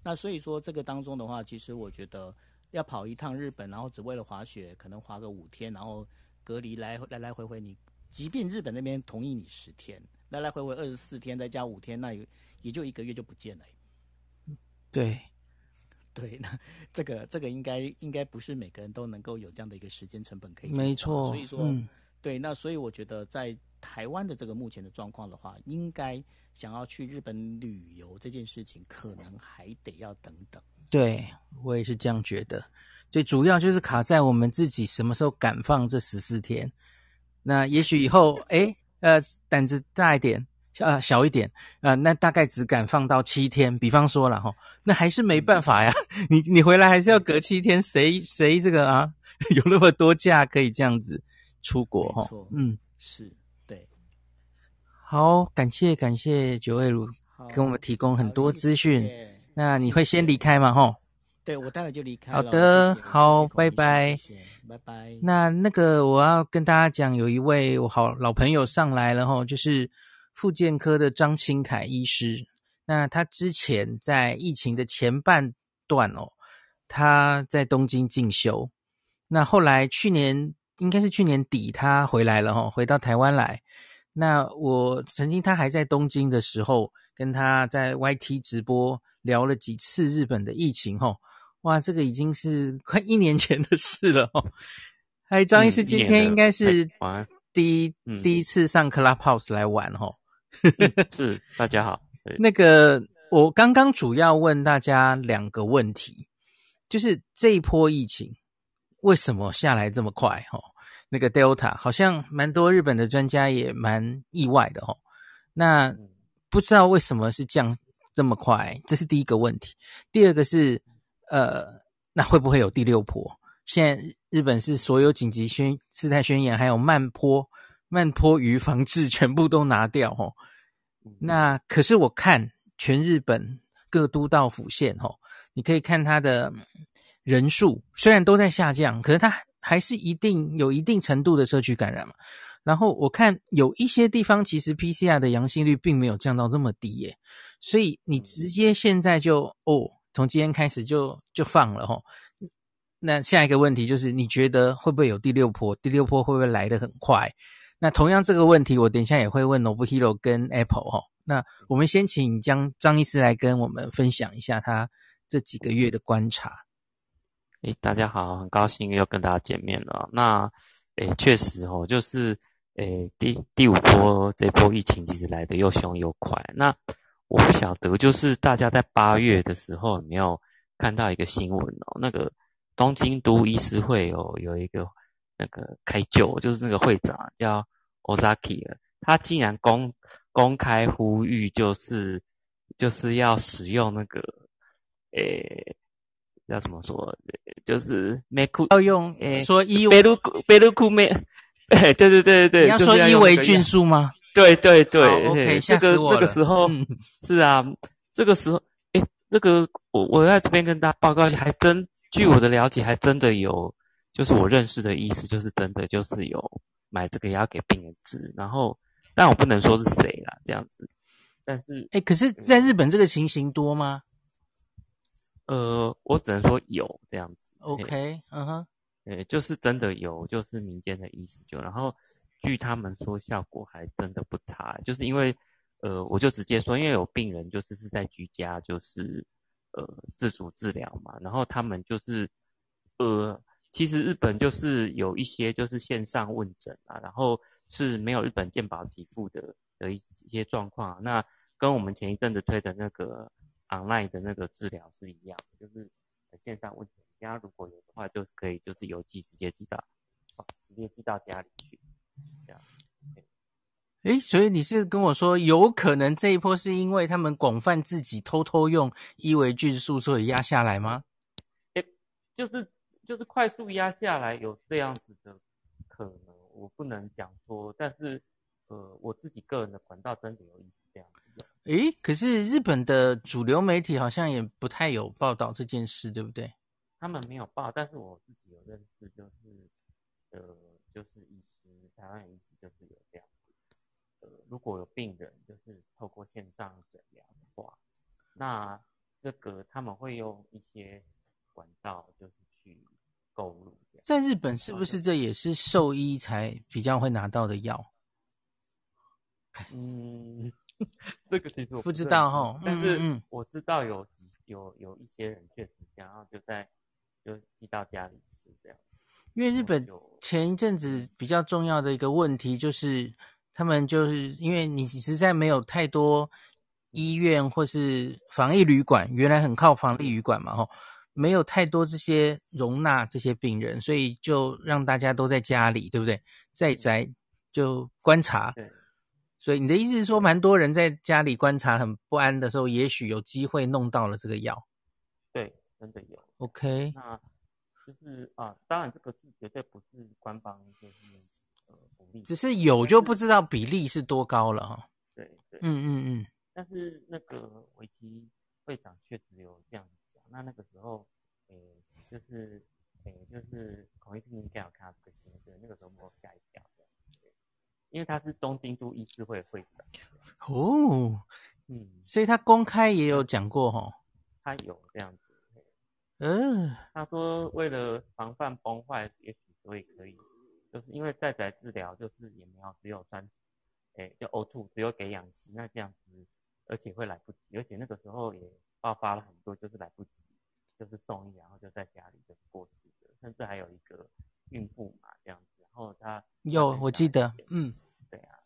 那所以说这个当中的话，其实我觉得要跑一趟日本，然后只为了滑雪，可能滑个五天，然后隔离来来来回回你，你即便日本那边同意你十天，来来回回二十四天，再加五天，那也也就一个月就不见了。对。对，那这个这个应该应该不是每个人都能够有这样的一个时间成本可以。没错，所以说，嗯、对，那所以我觉得在台湾的这个目前的状况的话，应该想要去日本旅游这件事情，可能还得要等等。对，我也是这样觉得。最主要就是卡在我们自己什么时候敢放这十四天。那也许以后，哎，呃，胆子大一点。啊，小一点啊、呃，那大概只敢放到七天。比方说了哈，那还是没办法呀。你你回来还是要隔七天，谁谁这个啊，有那么多假可以这样子出国哈？嗯，是对。好，感谢感谢九位如给我们提供很多资讯。那你会先离开吗？吼？对，我待会就离开。好的，好，拜拜，拜拜。那那个我要跟大家讲，有一位我好老朋友上来了哈，就是。复健科的张清凯医师，那他之前在疫情的前半段哦，他在东京进修。那后来去年应该是去年底，他回来了哈，回到台湾来。那我曾经他还在东京的时候，跟他在 YT 直播聊了几次日本的疫情哈。哇，这个已经是快一年前的事了哦。嗨，张医师，今天应该是第一第一次上 Clubhouse 来玩哈。是，大家好。那个，我刚刚主要问大家两个问题，就是这一波疫情为什么下来这么快？哈，那个 Delta 好像蛮多日本的专家也蛮意外的哦。那不知道为什么是降这么快？这是第一个问题。第二个是，呃，那会不会有第六波？现在日本是所有紧急宣事态宣言，还有慢坡。慢坡鱼防治全部都拿掉哦，那可是我看全日本各都道府县哦，你可以看它的人数虽然都在下降，可是它还是一定有一定程度的社区感染嘛。然后我看有一些地方其实 PCR 的阳性率并没有降到这么低耶，所以你直接现在就哦，从今天开始就就放了齁。那下一个问题就是你觉得会不会有第六波？第六波会不会来得很快？那同样这个问题，我等一下也会问 Nobuhiro 跟 Apple 哈。那我们先请张张医师来跟我们分享一下他这几个月的观察。诶，大家好，很高兴又跟大家见面了。那诶，确实哦，就是诶，第第五波这波疫情其实来得又凶又快。那我不晓得，就是大家在八月的时候有没有看到一个新闻哦？那个东京都医师会哦，有一个。那个开旧就是那个会长叫 Ozaki 他竟然公公开呼吁，就是就是要使用那个，诶、要怎么说？就是要用说伊贝鲁贝鲁库梅，对对对对对，你要说伊维菌素吗？对对对，OK。这个这个时候、嗯、是啊，这个时候，诶、欸，这个我我在这边跟大家报告，还真据我的了解，还真的有。就是我认识的医师，就是真的就是有买这个药给病人治，然后但我不能说是谁啦，这样子。但是，哎，可是在日本这个情形多吗？呃，我只能说有这样子。OK，嗯哼，呃，就是真的有，就是民间的意思就，然后据他们说效果还真的不差，就是因为呃，我就直接说，因为有病人就是是在居家就是呃自主治疗嘛，然后他们就是呃。其实日本就是有一些就是线上问诊啊，然后是没有日本健保给付的的一一些状况。那跟我们前一阵子推的那个 online 的那个治疗是一样的，就是线上问诊，大家如果有的话，就可以就是邮寄直接寄到，直接寄到家里去，这样。诶，所以你是跟我说，有可能这一波是因为他们广泛自己偷偷用伊维菌素，所以压下来吗？诶，就是就是快速压下来，有这样子的可能，我不能讲说，但是呃，我自己个人的管道真的有意思这样子。诶，可是日本的主流媒体好像也不太有报道这件事，对不对？他们没有报，但是我自己有认识，就是呃，就是医师，台湾医师就是有这样。呃，如果有病人就是透过线上诊疗的话，那这个他们会用一些管道，就是去购入。在日本是不是这也是兽医才比较会拿到的药？嗯，这个其实我不知道哈，但是我知道有有有一些人确实想要就在就寄到家里吃这样。因为日本前一阵子比较重要的一个问题就是。他们就是因为你实在没有太多医院或是防疫旅馆，原来很靠防疫旅馆嘛，吼，没有太多这些容纳这些病人，所以就让大家都在家里，对不对？在宅就观察。对。所以你的意思是说，蛮多人在家里观察很不安的时候，也许有机会弄到了这个药。对，真的有。OK。那就是啊，当然这个是绝对不是官方就是呃。只是有就不知道比例是多高了哈。对对，嗯嗯嗯。但是那个维基会长确实有这样讲。那那个时候，诶，就是诶，就是孔医师应该有看到这个新闻，那个时候我吓一跳。因为他是东京都医事会会长。哦，嗯，所以他公开也有讲过哈。他有这样子。嗯。他说为了防范崩坏，也许所以可以。就是因为在宅治疗，就是也没有只有三，诶，就呕吐只有给氧气，那这样子，而且会来不及，而且那个时候也爆发了很多，就是来不及，就是送医，然后就在家里就过世的，甚至还有一个孕妇嘛这样子，然后他有我记得，嗯，对啊，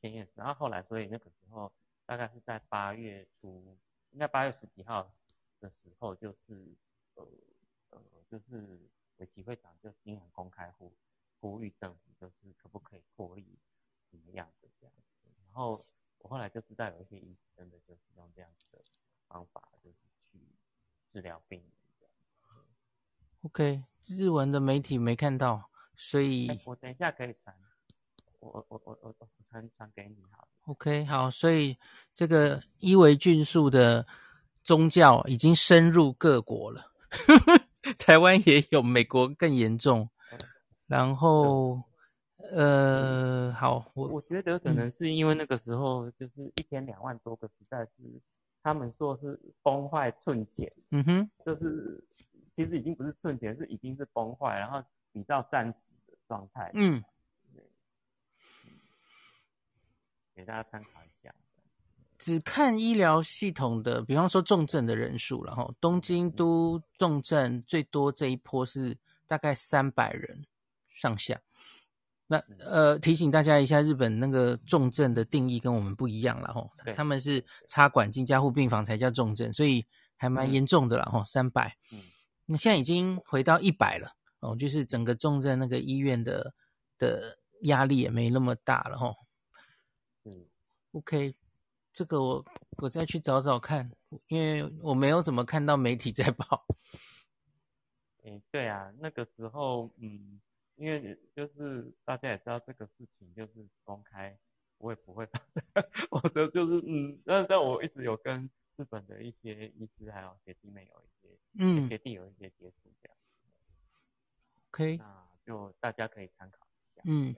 前也是，然后后来所以那个时候大概是在八月初，应该八月十几号的时候，就是呃呃，就是维基会长就经常公开呼。呼吁政府就是可不可以脱离什么样的这样子，然后我后来就知道有一些医生真的就是用这样子的方法，就是去治疗病人。OK，日文的媒体没看到，所以、欸、我等一下可以传，我我我我我传传给你好。OK，好，所以这个伊维菌素的宗教已经深入各国了，台湾也有，美国更严重。然后，呃，好，我我觉得可能是因为那个时候就是一天两万多个，实在是他们说是崩坏寸前，嗯哼，就是其实已经不是寸前，是已经是崩坏，然后比较战死的状态，嗯，给大家参考一下。只看医疗系统的，比方说重症的人数，然后东京都重症最多这一波是大概三百人。上下，那呃提醒大家一下，日本那个重症的定义跟我们不一样了吼，他们是插管进加护病房才叫重症，所以还蛮严重的了吼，三百，嗯，那现在已经回到一百了哦，就是整个重症那个医院的的压力也没那么大了哈，嗯，OK，这个我我再去找找看，因为我没有怎么看到媒体在报，哎，对啊，那个时候嗯。因为就是大家也知道这个事情就是公开，我也不会，我的就是嗯，但但我一直有跟日本的一些医师还有学弟妹有一些，嗯，学弟有一些接触这样，OK，那就大家可以参考一下，嗯，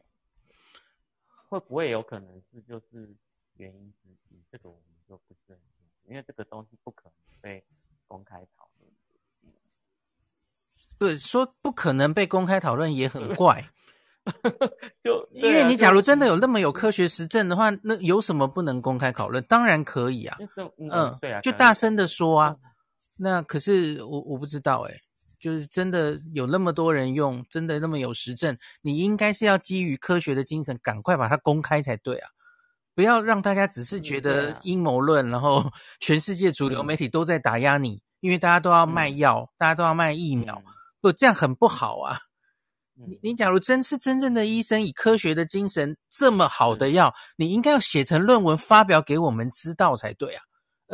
会不会有可能是就是原因之一？这个我们就不是很清楚，因为这个东西不可能被公开讨论。对，说不可能被公开讨论也很怪，就、啊、因为你假如真的有那么有科学实证的话，那有什么不能公开讨论？当然可以啊，嗯，嗯对啊，就大声的说啊。那可是我我不知道哎、欸，就是真的有那么多人用，真的那么有实证，你应该是要基于科学的精神，赶快把它公开才对啊，不要让大家只是觉得阴谋论，嗯啊、然后 全世界主流媒体都在打压你，因为大家都要卖药，嗯、大家都要卖疫苗。嗯。不，这样很不好啊！你。你假如真是真正的医生，以科学的精神这么好的药，你应该要写成论文发表给我们知道才对啊，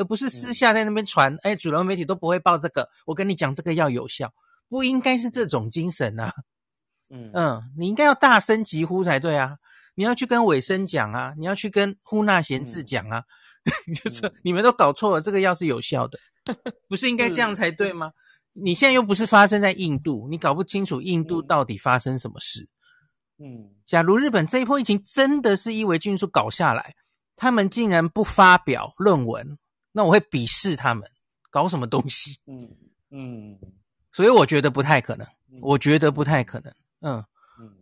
而不是私下在那边传。哎，主流媒体都不会报这个。我跟你讲，这个要有效，不应该是这种精神啊。嗯 嗯，你应该要大声疾呼才对啊。你要去跟韦生讲啊，你要去跟呼纳贤治讲啊，就是你们都搞错了，这个药是有效的，不是应该这样才对吗？你现在又不是发生在印度，你搞不清楚印度到底发生什么事。嗯，假如日本这一波疫情真的是伊维菌素搞下来，他们竟然不发表论文，那我会鄙视他们，搞什么东西？嗯嗯，所以我觉得不太可能，我觉得不太可能。嗯嗯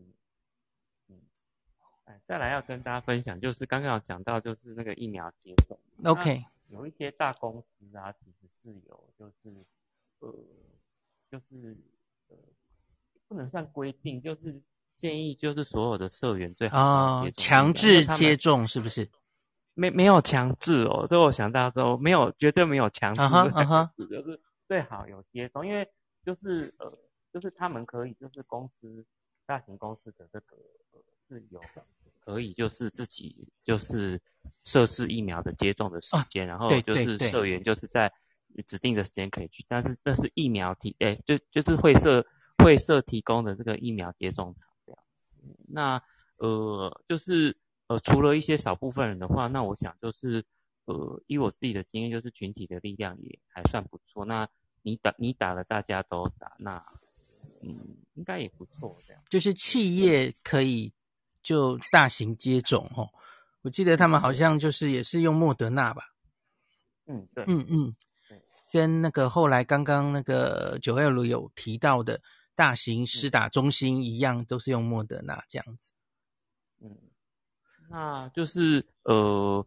嗯，哎，再来要跟大家分享，就是刚刚有讲到，就是那个疫苗接种。OK，有一些大公司啊，其实是有，就是。呃，就是呃，不能算规定，就是建议，就是所有的社员最好强制接种是不是？没没有强制哦，这我想大家都没有，绝对没有强制，就是最好有接种，因为就是呃，就是他们可以，就是公司大型公司的这个呃是有可以，就是自己就是设置疫苗的接种的时间，然后就是社员就是在。指定的时间可以去，但是这是疫苗提，哎，就就是会社会社提供的这个疫苗接种场这样子。那呃，就是呃，除了一些少部分人的话，那我想就是呃，以我自己的经验，就是群体的力量也还算不错。那你打你打了，大家都打，那嗯，应该也不错这样。就是企业可以就大型接种哦，我记得他们好像就是也是用莫德纳吧。嗯，对，嗯嗯。跟那个后来刚刚那个九二六有提到的大型施打中心一样，都是用莫德纳这样子。嗯，那就是呃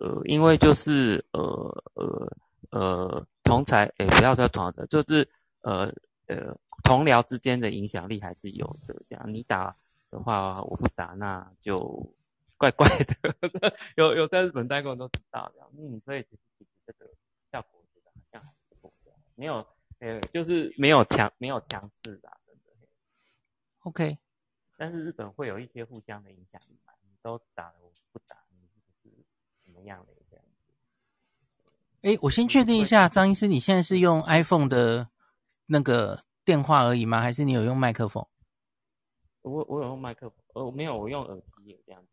呃，因为就是呃呃呃同才，诶不要说同才，就是呃呃同僚之间的影响力还是有的。这样你打的话，我不打，那就怪怪的。有有在日本待过都知道这样，嗯，所以其实其实这个效果我觉得好像还不错。没有，呃，就是没有强，没有强制的，真的。OK，但是日本会有一些互相的影响力嘛？你都打了，我不打，你是怎么样的这样子？哎，我先确定一下，张医师，你现在是用 iPhone 的那个电话而已吗？还是你有用麦克风？我我有用麦克风，呃，没有，我用耳机这样子。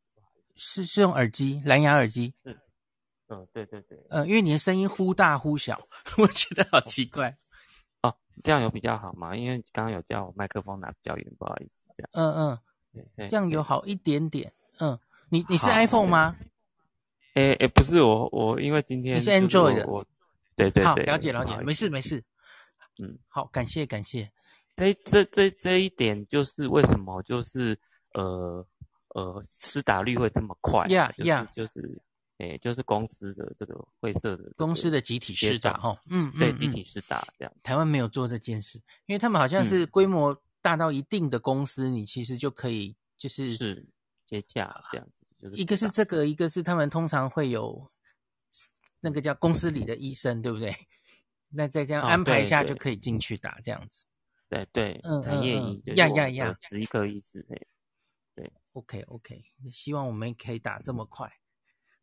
是是用耳机，蓝牙耳机。是。嗯，对对对，嗯，因为你的声音忽大忽小，我觉得好奇怪。哦，这样有比较好吗？因为刚刚有叫我麦克风拿比较远，不好意思，这样。嗯嗯，这样有好一点点。嗯，你你是 iPhone 吗？诶诶，不是我我，因为今天你是 Android 的，我对对对，好，了解了解，没事没事。嗯，好，感谢感谢。这这这这一点就是为什么就是呃呃施打率会这么快？呀呀，就是。诶，就是公司的这个会社的公司的集体施打哈，嗯，对，集体施打这样。台湾没有做这件事，因为他们好像是规模大到一定的公司，你其实就可以就是是接洽这样子。就是一个是这个，一个是他们通常会有那个叫公司里的医生，对不对？那再这样安排一下就可以进去打这样子。对对，嗯，产业医呀呀呀，十一个医师，对对，OK OK，希望我们可以打这么快。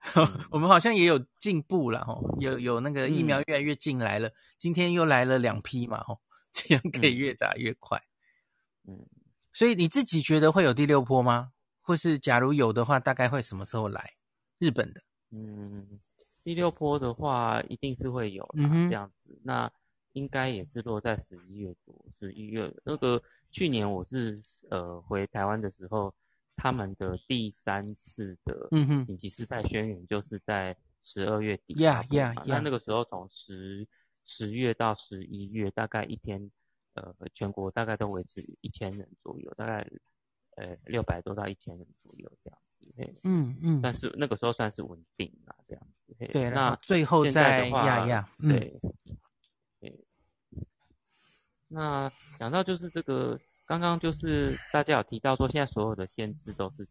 我们好像也有进步了哈，有有那个疫苗越来越进来了，嗯、今天又来了两批嘛哈，这样可以越打越快。嗯，所以你自己觉得会有第六波吗？或是假如有的话，大概会什么时候来？日本的？嗯，第六波的话一定是会有啦，嗯、这样子，那应该也是落在十一月多，十一月那个去年我是呃回台湾的时候。他们的第三次的紧急事态宣言就是在十二月底。呀呀呀！那那个时候从十十月到十一月，大概一天，呃，全国大概都维持一千人左右，大概呃六百多到一千人左右这样子。嗯嗯。但是那个时候算是稳定了这样子。对，那最后在的话，呀呀，对对。那讲到就是这个。刚刚就是大家有提到说，现在所有的限制都是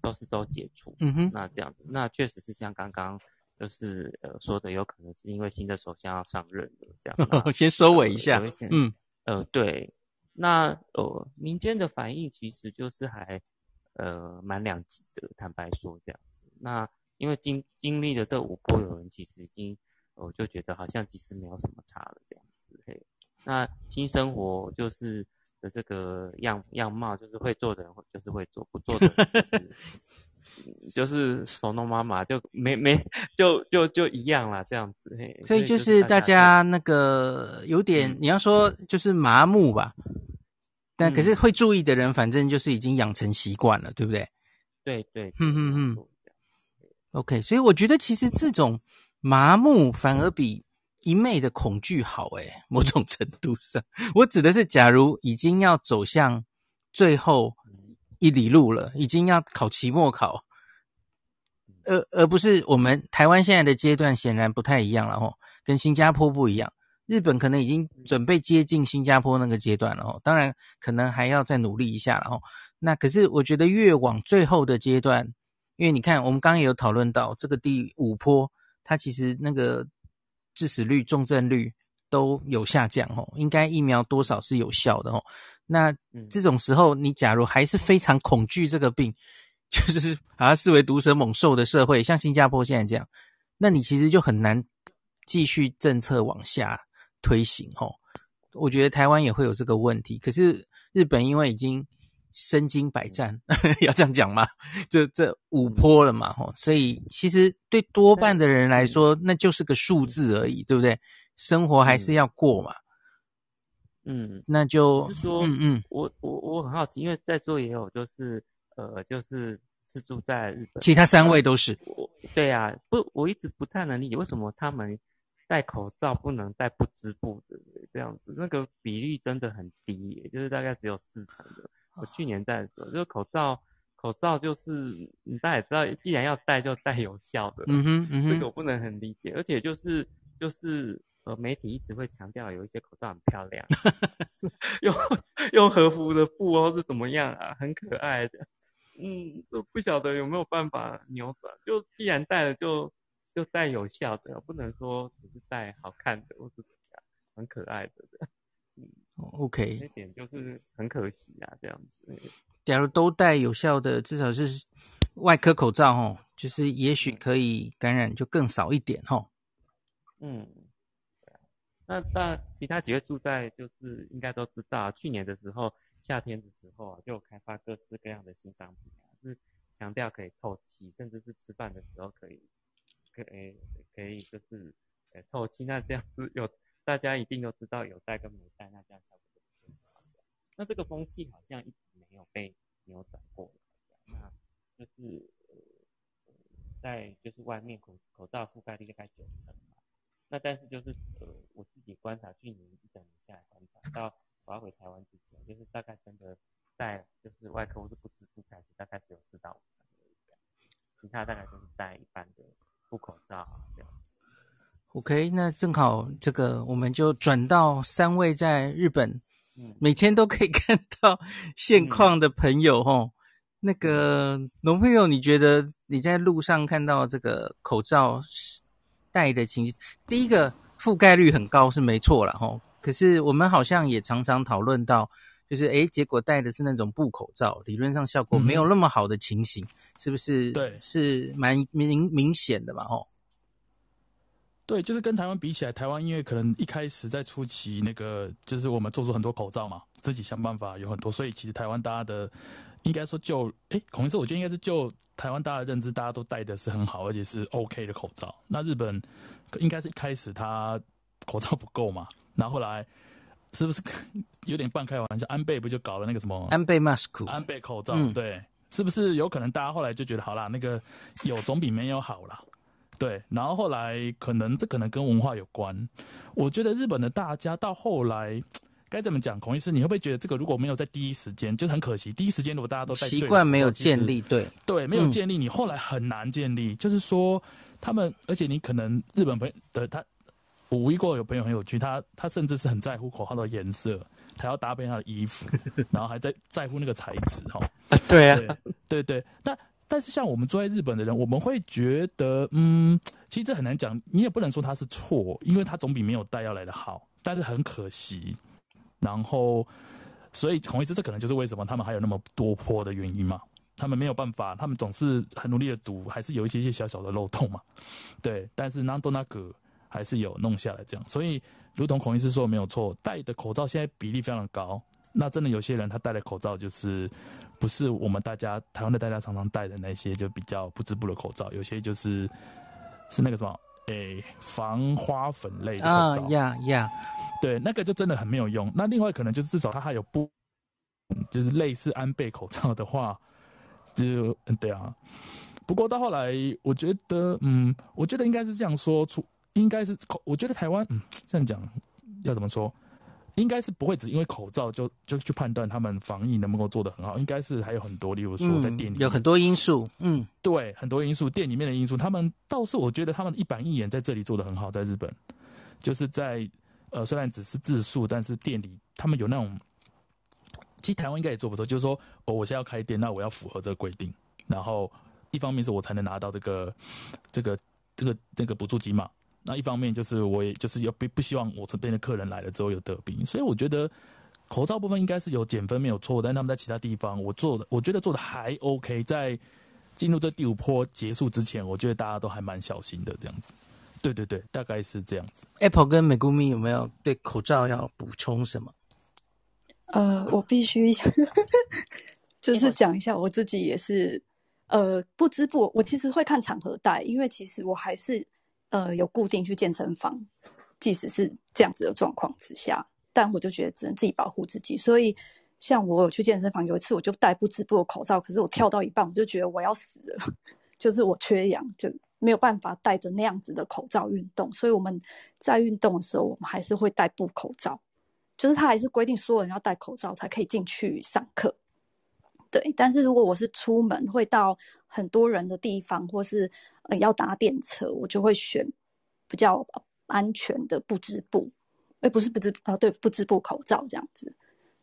都是都解除。嗯哼，那这样子，那确实是像刚刚就是呃说的，有可能是因为新的首相要上任了这样。先收尾一下。呃、嗯，呃，对，那呃，民间的反应其实就是还呃蛮两极的，坦白说这样子。那因为经经历了这五波，有人其实已经我、就觉得好像其实没有什么差了这样子。嘿，那新生活就是的这个样样貌，就是会做的人就是会做，不做的人就是。就是手弄妈妈就没没就就就一样啦，这样子嘿。所以就是大家那个有点，你要说就是麻木吧，嗯、但可是会注意的人，反正就是已经养成习惯了，对不对？对对，嗯嗯嗯。OK，所以我觉得其实这种麻木反而比一昧的恐惧好诶，某种程度上，我指的是，假如已经要走向最后。一里路了，已经要考期末考，而而不是我们台湾现在的阶段显然不太一样了吼，跟新加坡不一样。日本可能已经准备接近新加坡那个阶段了哦，当然可能还要再努力一下了哦。那可是我觉得越往最后的阶段，因为你看我们刚刚也有讨论到这个第五波，它其实那个致死率、重症率都有下降哦，应该疫苗多少是有效的哦。那这种时候，你假如还是非常恐惧这个病，就是把它视为毒蛇猛兽的社会，像新加坡现在这样，那你其实就很难继续政策往下推行哦。我觉得台湾也会有这个问题，可是日本因为已经身经百战，要这样讲吗？这这五波了嘛吼，所以其实对多半的人来说，那就是个数字而已，对不对？生活还是要过嘛。嗯，那就是说，嗯嗯，我我我很好奇，因为在座也有就是呃，就是是住在日本，其他三位都是。我对啊，不，我一直不太能理解为什么他们戴口罩不能戴不织布的这样子，那个比例真的很低也，就是大概只有四成的。我去年戴的时候，就是口罩口罩就是你大家也知道，既然要戴就戴有效的，嗯哼嗯哼，这个我不能很理解，而且就是就是。呃，媒体一直会强调有一些口罩很漂亮，用用和服的布哦是怎么样啊，很可爱的。嗯，都不晓得有没有办法扭转。就既然戴了就，就就戴有效的，不能说只是戴好看的或是怎么样，很可爱的。嗯，OK，这点就是很可惜啊，这样子。假如都戴有效的，至少是外科口罩哦，就是也许可以感染就更少一点哦。嗯。那那其他几位住在就是应该都知道，去年的时候夏天的时候啊，就有开发各式各样的新商品啊，是强调可以透气，甚至是吃饭的时候可以可以可以就是呃透气。那这样子有大家一定都知道有戴跟没戴，那这样效果就不一样。那这个风气好像一直没有被扭转过来，那就是呃在就是外面口口罩覆盖率大概九成。那但是就是呃，我自己观察去年一整年下来观察到我要回台湾之前，就是大概真的戴就是外科或是不织布材质，大概只有四到五成的一个，其他大概都是戴一般的布口罩啊这样。OK，那正好这个我们就转到三位在日本，嗯，每天都可以 看到现况的朋友吼，嗯、那个农朋友，你觉得你在路上看到这个口罩？戴的情形，第一个覆盖率很高是没错了吼。可是我们好像也常常讨论到，就是诶，结果戴的是那种布口罩，理论上效果没有那么好的情形，嗯、是不是？对，是蛮明明显的嘛吼。对，就是跟台湾比起来，台湾因为可能一开始在初期那个，就是我们做出很多口罩嘛，自己想办法有很多，所以其实台湾大家的应该说就哎，孔医师，我觉得应该是就。台湾大家的认知，大家都戴的是很好，而且是 OK 的口罩。那日本应该是一开始他口罩不够嘛，然后后来是不是 有点半开玩笑？安倍不就搞了那个什么安倍 mask？安倍口罩，嗯、对，是不是有可能大家后来就觉得好啦，那个有总比没有好啦。对，然后后来可能这可能跟文化有关。我觉得日本的大家到后来。该怎么讲，孔医师，你会不会觉得这个如果没有在第一时间，就很可惜。第一时间如果大家都在习惯没有建立，对对，没有建立，你后来很难建立。嗯、就是说，他们，而且你可能日本朋友的他，我无意过有朋友很有趣，他他甚至是很在乎口号的颜色，他要搭配他的衣服，然后还在在乎那个材质哈。对啊，对对对。但但是像我们住在日本的人，我们会觉得，嗯，其实这很难讲，你也不能说他是错，因为他总比没有带要来的好，但是很可惜。然后，所以孔医师，这可能就是为什么他们还有那么多坡的原因嘛。他们没有办法，他们总是很努力的读，还是有一些些小小的漏洞嘛。对，但是南多那个还是有弄下来这样。所以，如同孔医师说的没有错，戴的口罩现在比例非常高。那真的有些人他戴的口罩就是不是我们大家台湾的大家常常戴的那些，就比较不织布的口罩，有些就是是那个什么，诶、欸，防花粉类的口罩。呀呀，对，那个就真的很没有用。那另外可能就是至少它还有布，就是类似安倍口罩的话。就嗯对啊，不过到后来，我觉得嗯，我觉得应该是这样说，出应该是口，我觉得台湾嗯这样讲要怎么说，应该是不会只因为口罩就就去判断他们防疫能不能够做得很好，应该是还有很多，例如说在店里、嗯、有很多因素，嗯，对，很多因素，店里面的因素，他们倒是我觉得他们一板一眼在这里做得很好，在日本，就是在呃虽然只是自述，但是店里他们有那种。其实台湾应该也做不错，就是说，哦，我现在要开店，那我要符合这个规定，然后一方面是我才能拿到这个这个这个这个补助金嘛，那一方面就是我也就是要不不希望我这边的客人来了之后有得病，所以我觉得口罩部分应该是有减分没有错，但他们在其他地方我做的我觉得做的还 OK，在进入这第五波结束之前，我觉得大家都还蛮小心的这样子，对对对，大概是这样子。Apple 跟 Megumi 有没有对口罩要补充什么？呃，我必须就是讲一下，我自己也是，呃，不织布。我其实会看场合戴，因为其实我还是呃有固定去健身房，即使是这样子的状况之下，但我就觉得只能自己保护自己。所以，像我有去健身房，有一次我就戴不织布的口罩，可是我跳到一半，我就觉得我要死了，就是我缺氧，就没有办法戴着那样子的口罩运动。所以我们在运动的时候，我们还是会戴布口罩。就是他还是规定所有人要戴口罩才可以进去上课，对。但是如果我是出门会到很多人的地方，或是呃要搭电车，我就会选比较安全的不织布，哎，不是不织啊，对，不织布口罩这样子。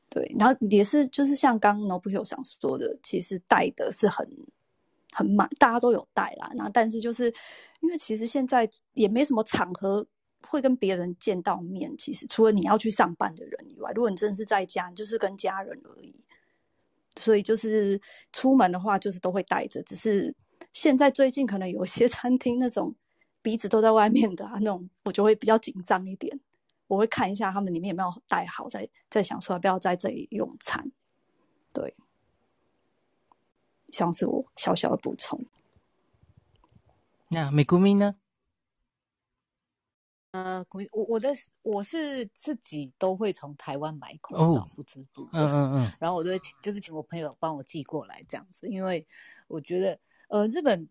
对，然后也是就是像刚刚 Nobuhiro 想说的，其实戴的是很很满，大家都有戴啦。然后但是就是因为其实现在也没什么场合。会跟别人见到面，其实除了你要去上班的人以外，如果你真的是在家，你就是跟家人而已。所以就是出门的话，就是都会带着。只是现在最近可能有些 餐厅那种鼻子都在外面的啊，那种我就会比较紧张一点。我会看一下他们里面有没有带好，再再想说要不要在这里用餐。对，像是我小小的补充。那 Megumi 呢？呃，我我我的我是自己都会从台湾买口罩，不织布，嗯嗯嗯，然后我就会请，就是请我朋友帮我寄过来这样子，因为我觉得，呃，日本，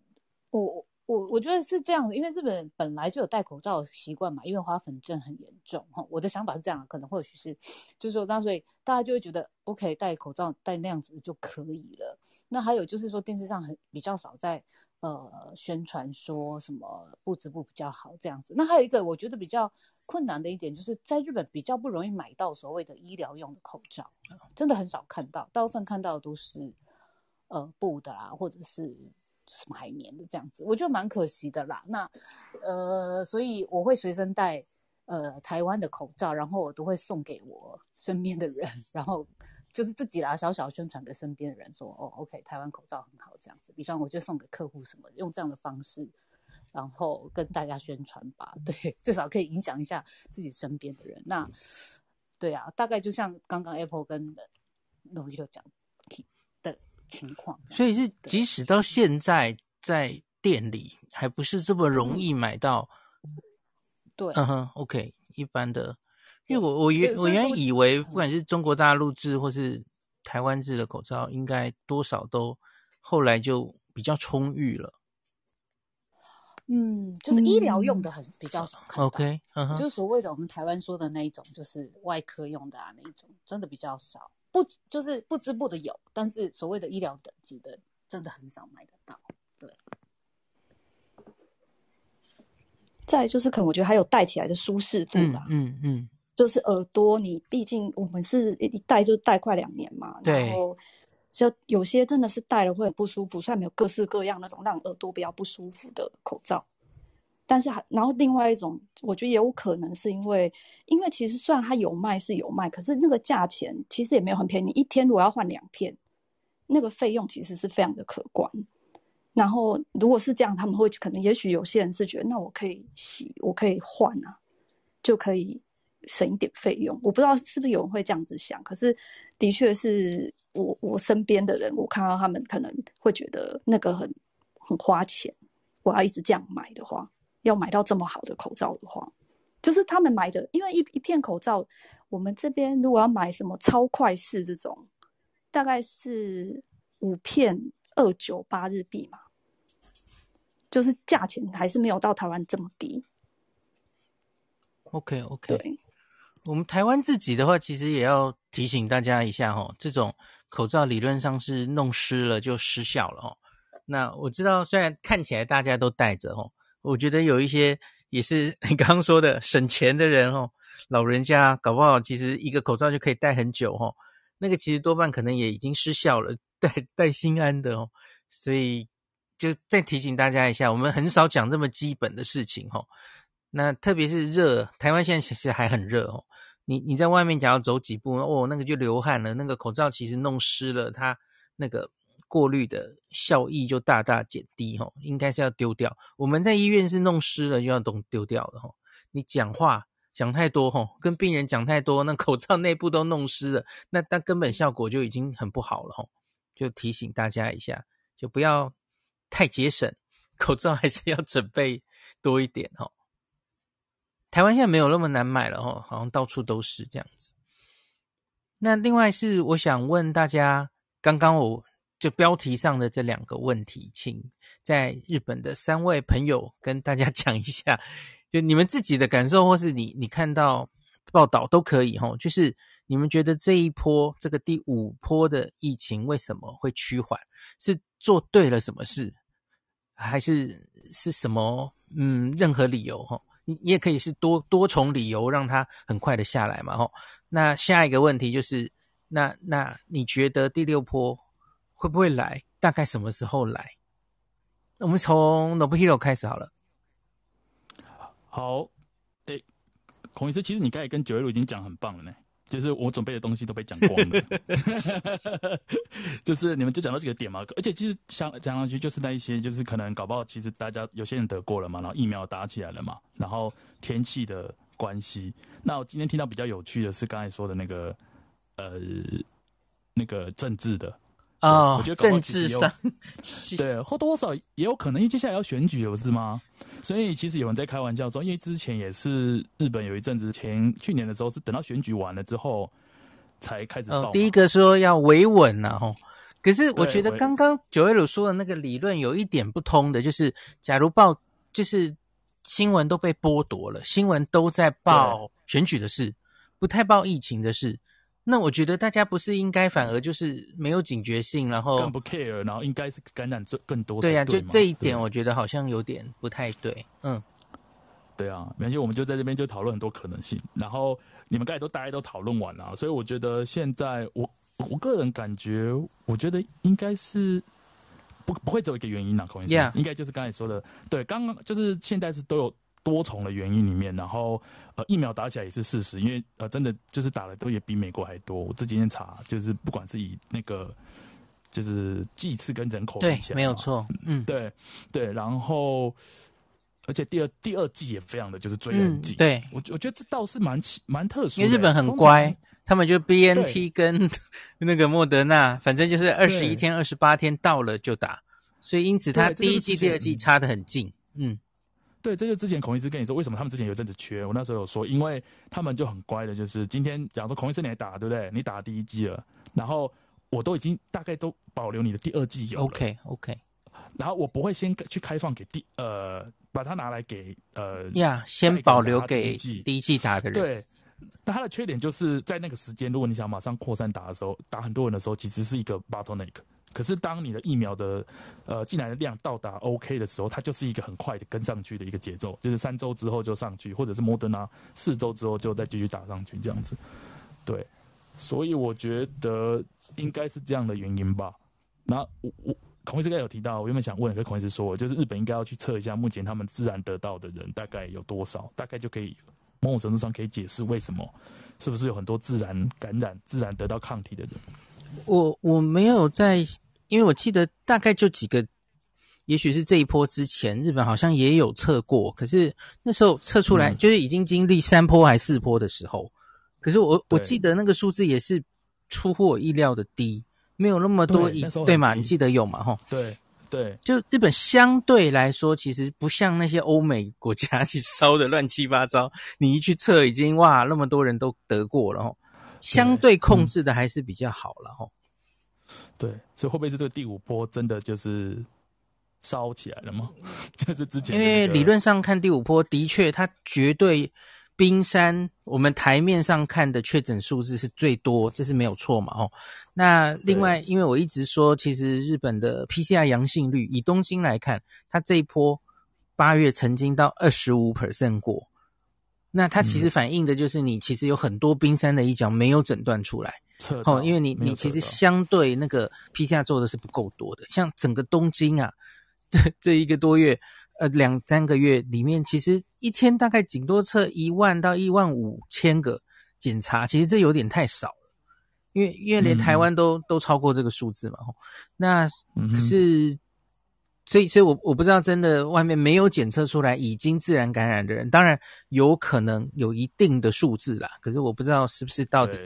我我我觉得是这样的，因为日本本来就有戴口罩的习惯嘛，因为花粉症很严重哈。我的想法是这样，可能或许是，就是说，那所以大家就会觉得，OK，戴口罩戴那样子就可以了。那还有就是说，电视上很比较少在。呃，宣传说什么布织布比较好这样子。那还有一个我觉得比较困难的一点，就是在日本比较不容易买到所谓的医疗用的口罩，真的很少看到，大部分看到的都是呃布的啦，或者是什么海绵的这样子，我觉得蛮可惜的啦。那呃，所以我会随身带呃台湾的口罩，然后我都会送给我身边的人，然后。就是自己啦，小小宣传给身边的人说，哦，OK，台湾口罩很好，这样子。比方我就送给客户什么，用这样的方式，然后跟大家宣传吧。对，至少可以影响一下自己身边的人。那，对啊，大概就像刚刚 Apple 跟 Nobuhiro 讲的情况。所以是即使到现在在店里还不是这么容易买到。对，嗯哼，OK，一般的。因为我我原我原以为不管是中国大陆制或是台湾制的口罩，应该多少都后来就比较充裕了。嗯，就是医疗用的很比较少看到。OK，就是所谓的我们台湾说的那一种，就是外科用的啊那一种，真的比较少。不就是不织布的有，但是所谓的医疗等级的，真的很少买得到。对。再就是可能我觉得还有戴起来的舒适度吧。嗯嗯。嗯就是耳朵，你毕竟我们是一戴就戴快两年嘛，然后就有些真的是戴了会很不舒服，虽然没有各式各样那种让耳朵比较不舒服的口罩，但是还然后另外一种，我觉得也有可能是因为，因为其实虽然它有卖是有卖，可是那个价钱其实也没有很便宜。你一天如果要换两片，那个费用其实是非常的可观。然后如果是这样，他们会可能也许有些人是觉得，那我可以洗，我可以换啊，就可以省一点费用。我不知道是不是有人会这样子想，可是的确是我我身边的人，我看到他们可能会觉得那个很很花钱。我要一直这样买的话。要买到这么好的口罩的话，就是他们买的，因为一一片口罩，我们这边如果要买什么超快式这种，大概是五片二九八日币嘛，就是价钱还是没有到台湾这么低。OK OK，对，我们台湾自己的话，其实也要提醒大家一下哦，这种口罩理论上是弄湿了就失效了哦。那我知道，虽然看起来大家都戴着哦。我觉得有一些也是你刚刚说的省钱的人哦，老人家搞不好其实一个口罩就可以戴很久哦，那个其实多半可能也已经失效了，戴戴心安的哦，所以就再提醒大家一下，我们很少讲这么基本的事情哦。那特别是热，台湾现在其实还很热哦，你你在外面假如走几步哦，那个就流汗了，那个口罩其实弄湿了，它那个。过滤的效益就大大减低吼，应该是要丢掉。我们在医院是弄湿了就要都丢掉了吼。你讲话讲太多吼，跟病人讲太多，那口罩内部都弄湿了，那那根本效果就已经很不好了吼。就提醒大家一下，就不要太节省，口罩还是要准备多一点吼。台湾现在没有那么难买了吼，好像到处都是这样子。那另外是我想问大家，刚刚我。就标题上的这两个问题，请在日本的三位朋友跟大家讲一下，就你们自己的感受，或是你你看到报道都可以齁。就是你们觉得这一波这个第五波的疫情为什么会趋缓？是做对了什么事，还是是什么？嗯，任何理由齁，你也可以是多多重理由让他很快的下来嘛吼。那下一个问题就是，那那你觉得第六波？会不会来？大概什么时候来？我们从 Nobuhiro 开始好了。好，诶，孔医师，其实你刚才跟九月路已经讲很棒了呢，就是我准备的东西都被讲光了。就是你们就讲到这个点嘛，而且其实想讲上去就是那一些，就是可能搞不好，其实大家有些人得过了嘛，然后疫苗打起来了嘛，然后天气的关系。那我今天听到比较有趣的是刚才说的那个，呃，那个政治的。啊，我觉得政治上 对或多或少也有可能，因为接下来要选举了，不是吗？所以其实有人在开玩笑说，因为之前也是日本有一阵子前去年的时候，是等到选举完了之后才开始报。第一个说要维稳了吼，可是我觉得刚刚九月鲁说的那个理论有一点不通的，就是假如报就是新闻都被剥夺了，新闻都在报选举的事，不太报疫情的事。那我觉得大家不是应该反而就是没有警觉性，然后更不 care，然后应该是感染最更多。对呀、啊，就这一点我觉得好像有点不太对。嗯，对啊，没关系，我们就在这边就讨论很多可能性。然后你们刚才都大家都讨论完了，所以我觉得现在我我个人感觉，我觉得应该是不不会只有一个原因呐，孔医生，应该就是刚才说的，对，刚刚就是现在是都有。多重的原因里面，然后呃疫苗打起来也是事实，因为呃真的就是打的都也比美国还多。我这几天查，就是不管是以那个就是剂次跟人口对，没有错，嗯，对对，然后而且第二第二季也非常的就是追嗯，对。我我觉得这倒是蛮蛮特殊的，因为日本很乖，他们就 BNT 跟 那个莫德纳，反正就是二十一天、二十八天到了就打，所以因此他第一季、第二季差的很近，嗯。对，这就之前孔医师跟你说，为什么他们之前有阵子缺？我那时候有说，因为他们就很乖的，就是今天假如说孔医师你来打，对不对？你打第一季了，然后我都已经大概都保留你的第二季有。OK OK，然后我不会先去开放给第呃，把它拿来给呃呀，yeah, 先保留给第一季打的人。对，那它的缺点就是在那个时间，如果你想马上扩散打的时候，打很多人的时候，其实是一个 bottleneck。可是，当你的疫苗的呃进来的量到达 OK 的时候，它就是一个很快的跟上去的一个节奏，就是三周之后就上去，或者是莫德纳四周之后就再继续打上去这样子。对，所以我觉得应该是这样的原因吧。那我我孔医师刚有提到，我原本想问，跟孔医师说，就是日本应该要去测一下，目前他们自然得到的人大概有多少，大概就可以某种程度上可以解释为什么，是不是有很多自然感染、自然得到抗体的人？我我没有在，因为我记得大概就几个，也许是这一波之前，日本好像也有测过，可是那时候测出来就是已经经历三波还四波的时候，可是我我记得那个数字也是出乎我意料的低。没有那么多对，对嘛？你记得有嘛？吼，对对，就日本相对来说，其实不像那些欧美国家去烧的乱七八糟。你一去测，已经哇，那么多人都得过了，吼，相对控制的还是比较好了，吼。对，所以会不会是这个第五波真的就是烧起来了吗？就是之前、那个，因为理论上看第五波的确，它绝对。冰山，我们台面上看的确诊数字是最多，这是没有错嘛？哦，那另外，因为我一直说，其实日本的 PCR 阳性率，以东京来看，它这一波八月曾经到二十五 percent 过，那它其实反映的就是你其实有很多冰山的一角没有诊断出来，哦，因为你你其实相对那个 PCR 做的是不够多的，像整个东京啊，这这一个多月。呃，两三个月里面，其实一天大概顶多测一万到一万五千个检查，其实这有点太少了，因为因为连台湾都、嗯、都超过这个数字嘛。那可是，嗯、所以所以我我不知道，真的外面没有检测出来已经自然感染的人，当然有可能有一定的数字啦。可是我不知道是不是到底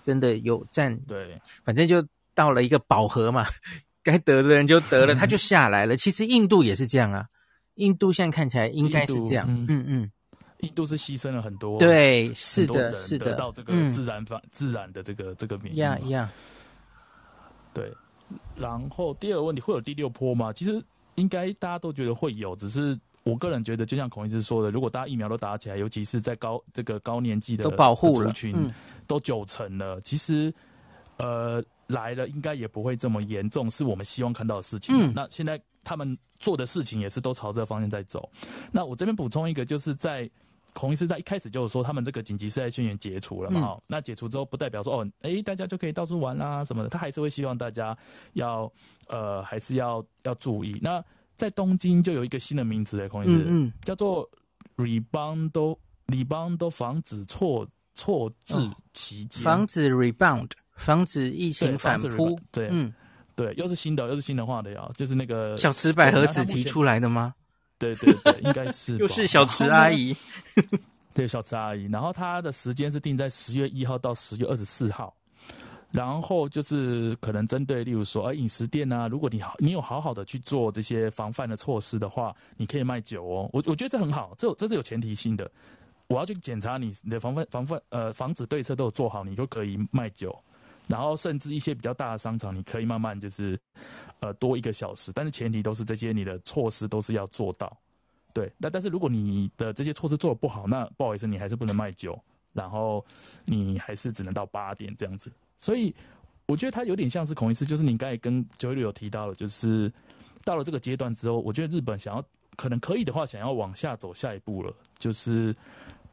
真的有占，对，反正就到了一个饱和嘛，该得的人就得了，他就下来了。其实印度也是这样啊。印度现在看起来应该是这样，嗯嗯，嗯，印度是牺牲了很多，对，是的，是的，得到这个自然方、嗯、自然的这个这个免疫，呀呀，对。然后第二个问题，会有第六波吗？其实应该大家都觉得会有，只是我个人觉得，就像孔医师说的，如果大家疫苗都打起来，尤其是在高这个高年纪的都保护了族群，都九成了，嗯、其实呃来了应该也不会这么严重，是我们希望看到的事情。嗯，那现在。他们做的事情也是都朝这个方向在走。那我这边补充一个，就是在孔医师在一开始就是说，他们这个紧急事态宣言解除了嘛？嗯、那解除之后，不代表说哦，哎、欸，大家就可以到处玩啦什么的。他还是会希望大家要呃，还是要要注意。那在东京就有一个新的名词诶，孔医师，嗯嗯，叫做 rebound rebound 防止错错置期间，防止 rebound 防止疫情反扑，对，嗯。对，又是新的，又是新的话的呀，就是那个小池百合子提出来的吗？对对对，应该是 又是小池阿姨，对，小池阿姨。然后她的时间是定在十月一号到十月二十四号，然后就是可能针对，例如说，呃，饮食店啊，如果你好，你有好好的去做这些防范的措施的话，你可以卖酒哦。我我觉得这很好，这这是有前提性的。我要去检查你你的防范防范呃防止对策都有做好，你就可以卖酒。然后甚至一些比较大的商场，你可以慢慢就是，呃，多一个小时，但是前提都是这些你的措施都是要做到，对。那但是如果你的这些措施做的不好，那不好意思，你还是不能卖酒，然后你还是只能到八点这样子。所以我觉得它有点像是孔医师，就是你刚才跟九一六有提到了，就是到了这个阶段之后，我觉得日本想要可能可以的话，想要往下走下一步了，就是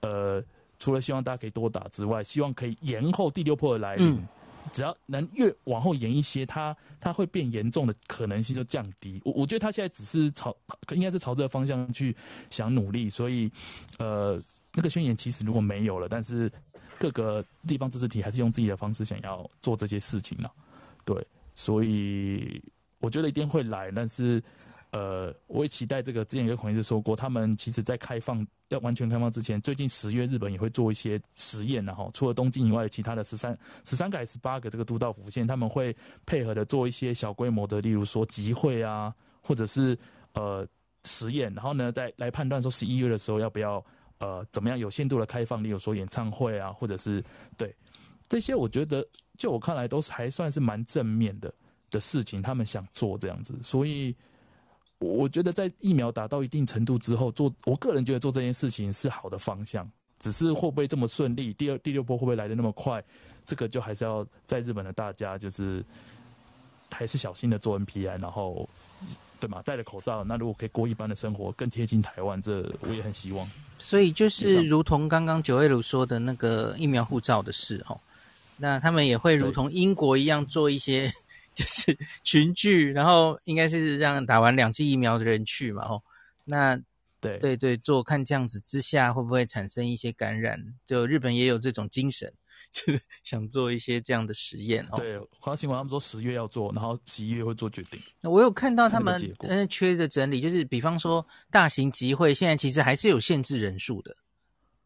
呃，除了希望大家可以多打之外，希望可以延后第六波的来临。只要能越往后延一些，它它会变严重的可能性就降低。我我觉得他现在只是朝，应该是朝这个方向去想努力。所以，呃，那个宣言其实如果没有了，但是各个地方自治体还是用自己的方式想要做这些事情了。对，所以我觉得一定会来，但是。呃，我也期待这个。之前有个孔医师说过，他们其实在开放要完全开放之前，最近十月日本也会做一些实验，然后除了东京以外，其他的十三十三个还是八个这个都道府县，他们会配合的做一些小规模的，例如说集会啊，或者是呃实验，然后呢再来判断说十一月的时候要不要呃怎么样有限度的开放，例如说演唱会啊，或者是对这些，我觉得就我看来都是还算是蛮正面的的事情，他们想做这样子，所以。我觉得在疫苗达到一定程度之后，做我个人觉得做这件事情是好的方向，只是会不会这么顺利？第二、第六波会不会来的那么快？这个就还是要在日本的大家就是还是小心的做 NPI，然后对嘛？戴着口罩，那如果可以过一般的生活，更贴近台湾，这我也很希望。所以就是如同刚刚九位鲁说的那个疫苗护照的事哦，那他们也会如同英国一样做一些。就是群聚，然后应该是让打完两剂疫苗的人去嘛，哦，那对对对，做看这样子之下会不会产生一些感染？就日本也有这种精神，就是想做一些这样的实验哦。对，好像新闻他们说十月要做，然后十一月会做决定。那我有看到他们嗯缺的整理，就是比方说大型集会现在其实还是有限制人数的，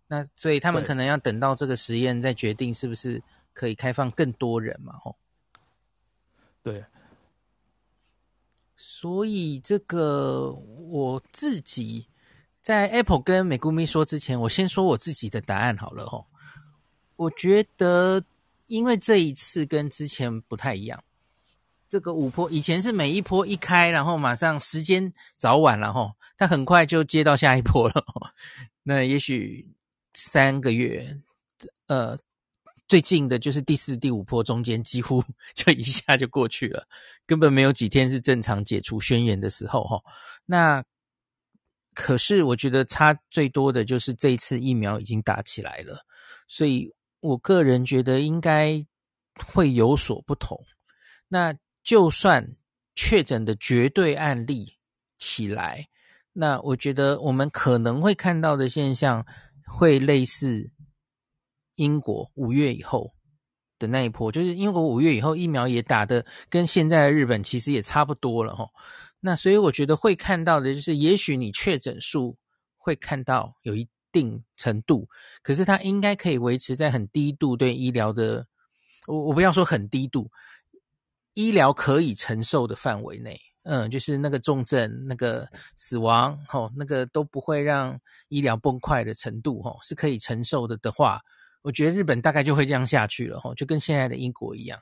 那所以他们可能要等到这个实验再决定是不是可以开放更多人嘛，哦。对，所以这个我自己在 Apple 跟美谷咪说之前，我先说我自己的答案好了哦。我觉得，因为这一次跟之前不太一样，这个五波以前是每一波一开，然后马上时间早晚了吼，它很快就接到下一波了。那也许三个月，呃。最近的就是第四、第五波，中间几乎 就一下就过去了，根本没有几天是正常解除宣言的时候哈。那可是我觉得差最多的就是这一次疫苗已经打起来了，所以我个人觉得应该会有所不同。那就算确诊的绝对案例起来，那我觉得我们可能会看到的现象会类似。英国五月以后的那一波，就是英国五月以后疫苗也打的跟现在的日本其实也差不多了齁。那所以我觉得会看到的就是，也许你确诊数会看到有一定程度，可是它应该可以维持在很低度对医疗的，我我不要说很低度，医疗可以承受的范围内，嗯，就是那个重症、那个死亡，齁，那个都不会让医疗崩坏的程度，齁，是可以承受的的话。我觉得日本大概就会这样下去了，吼，就跟现在的英国一样，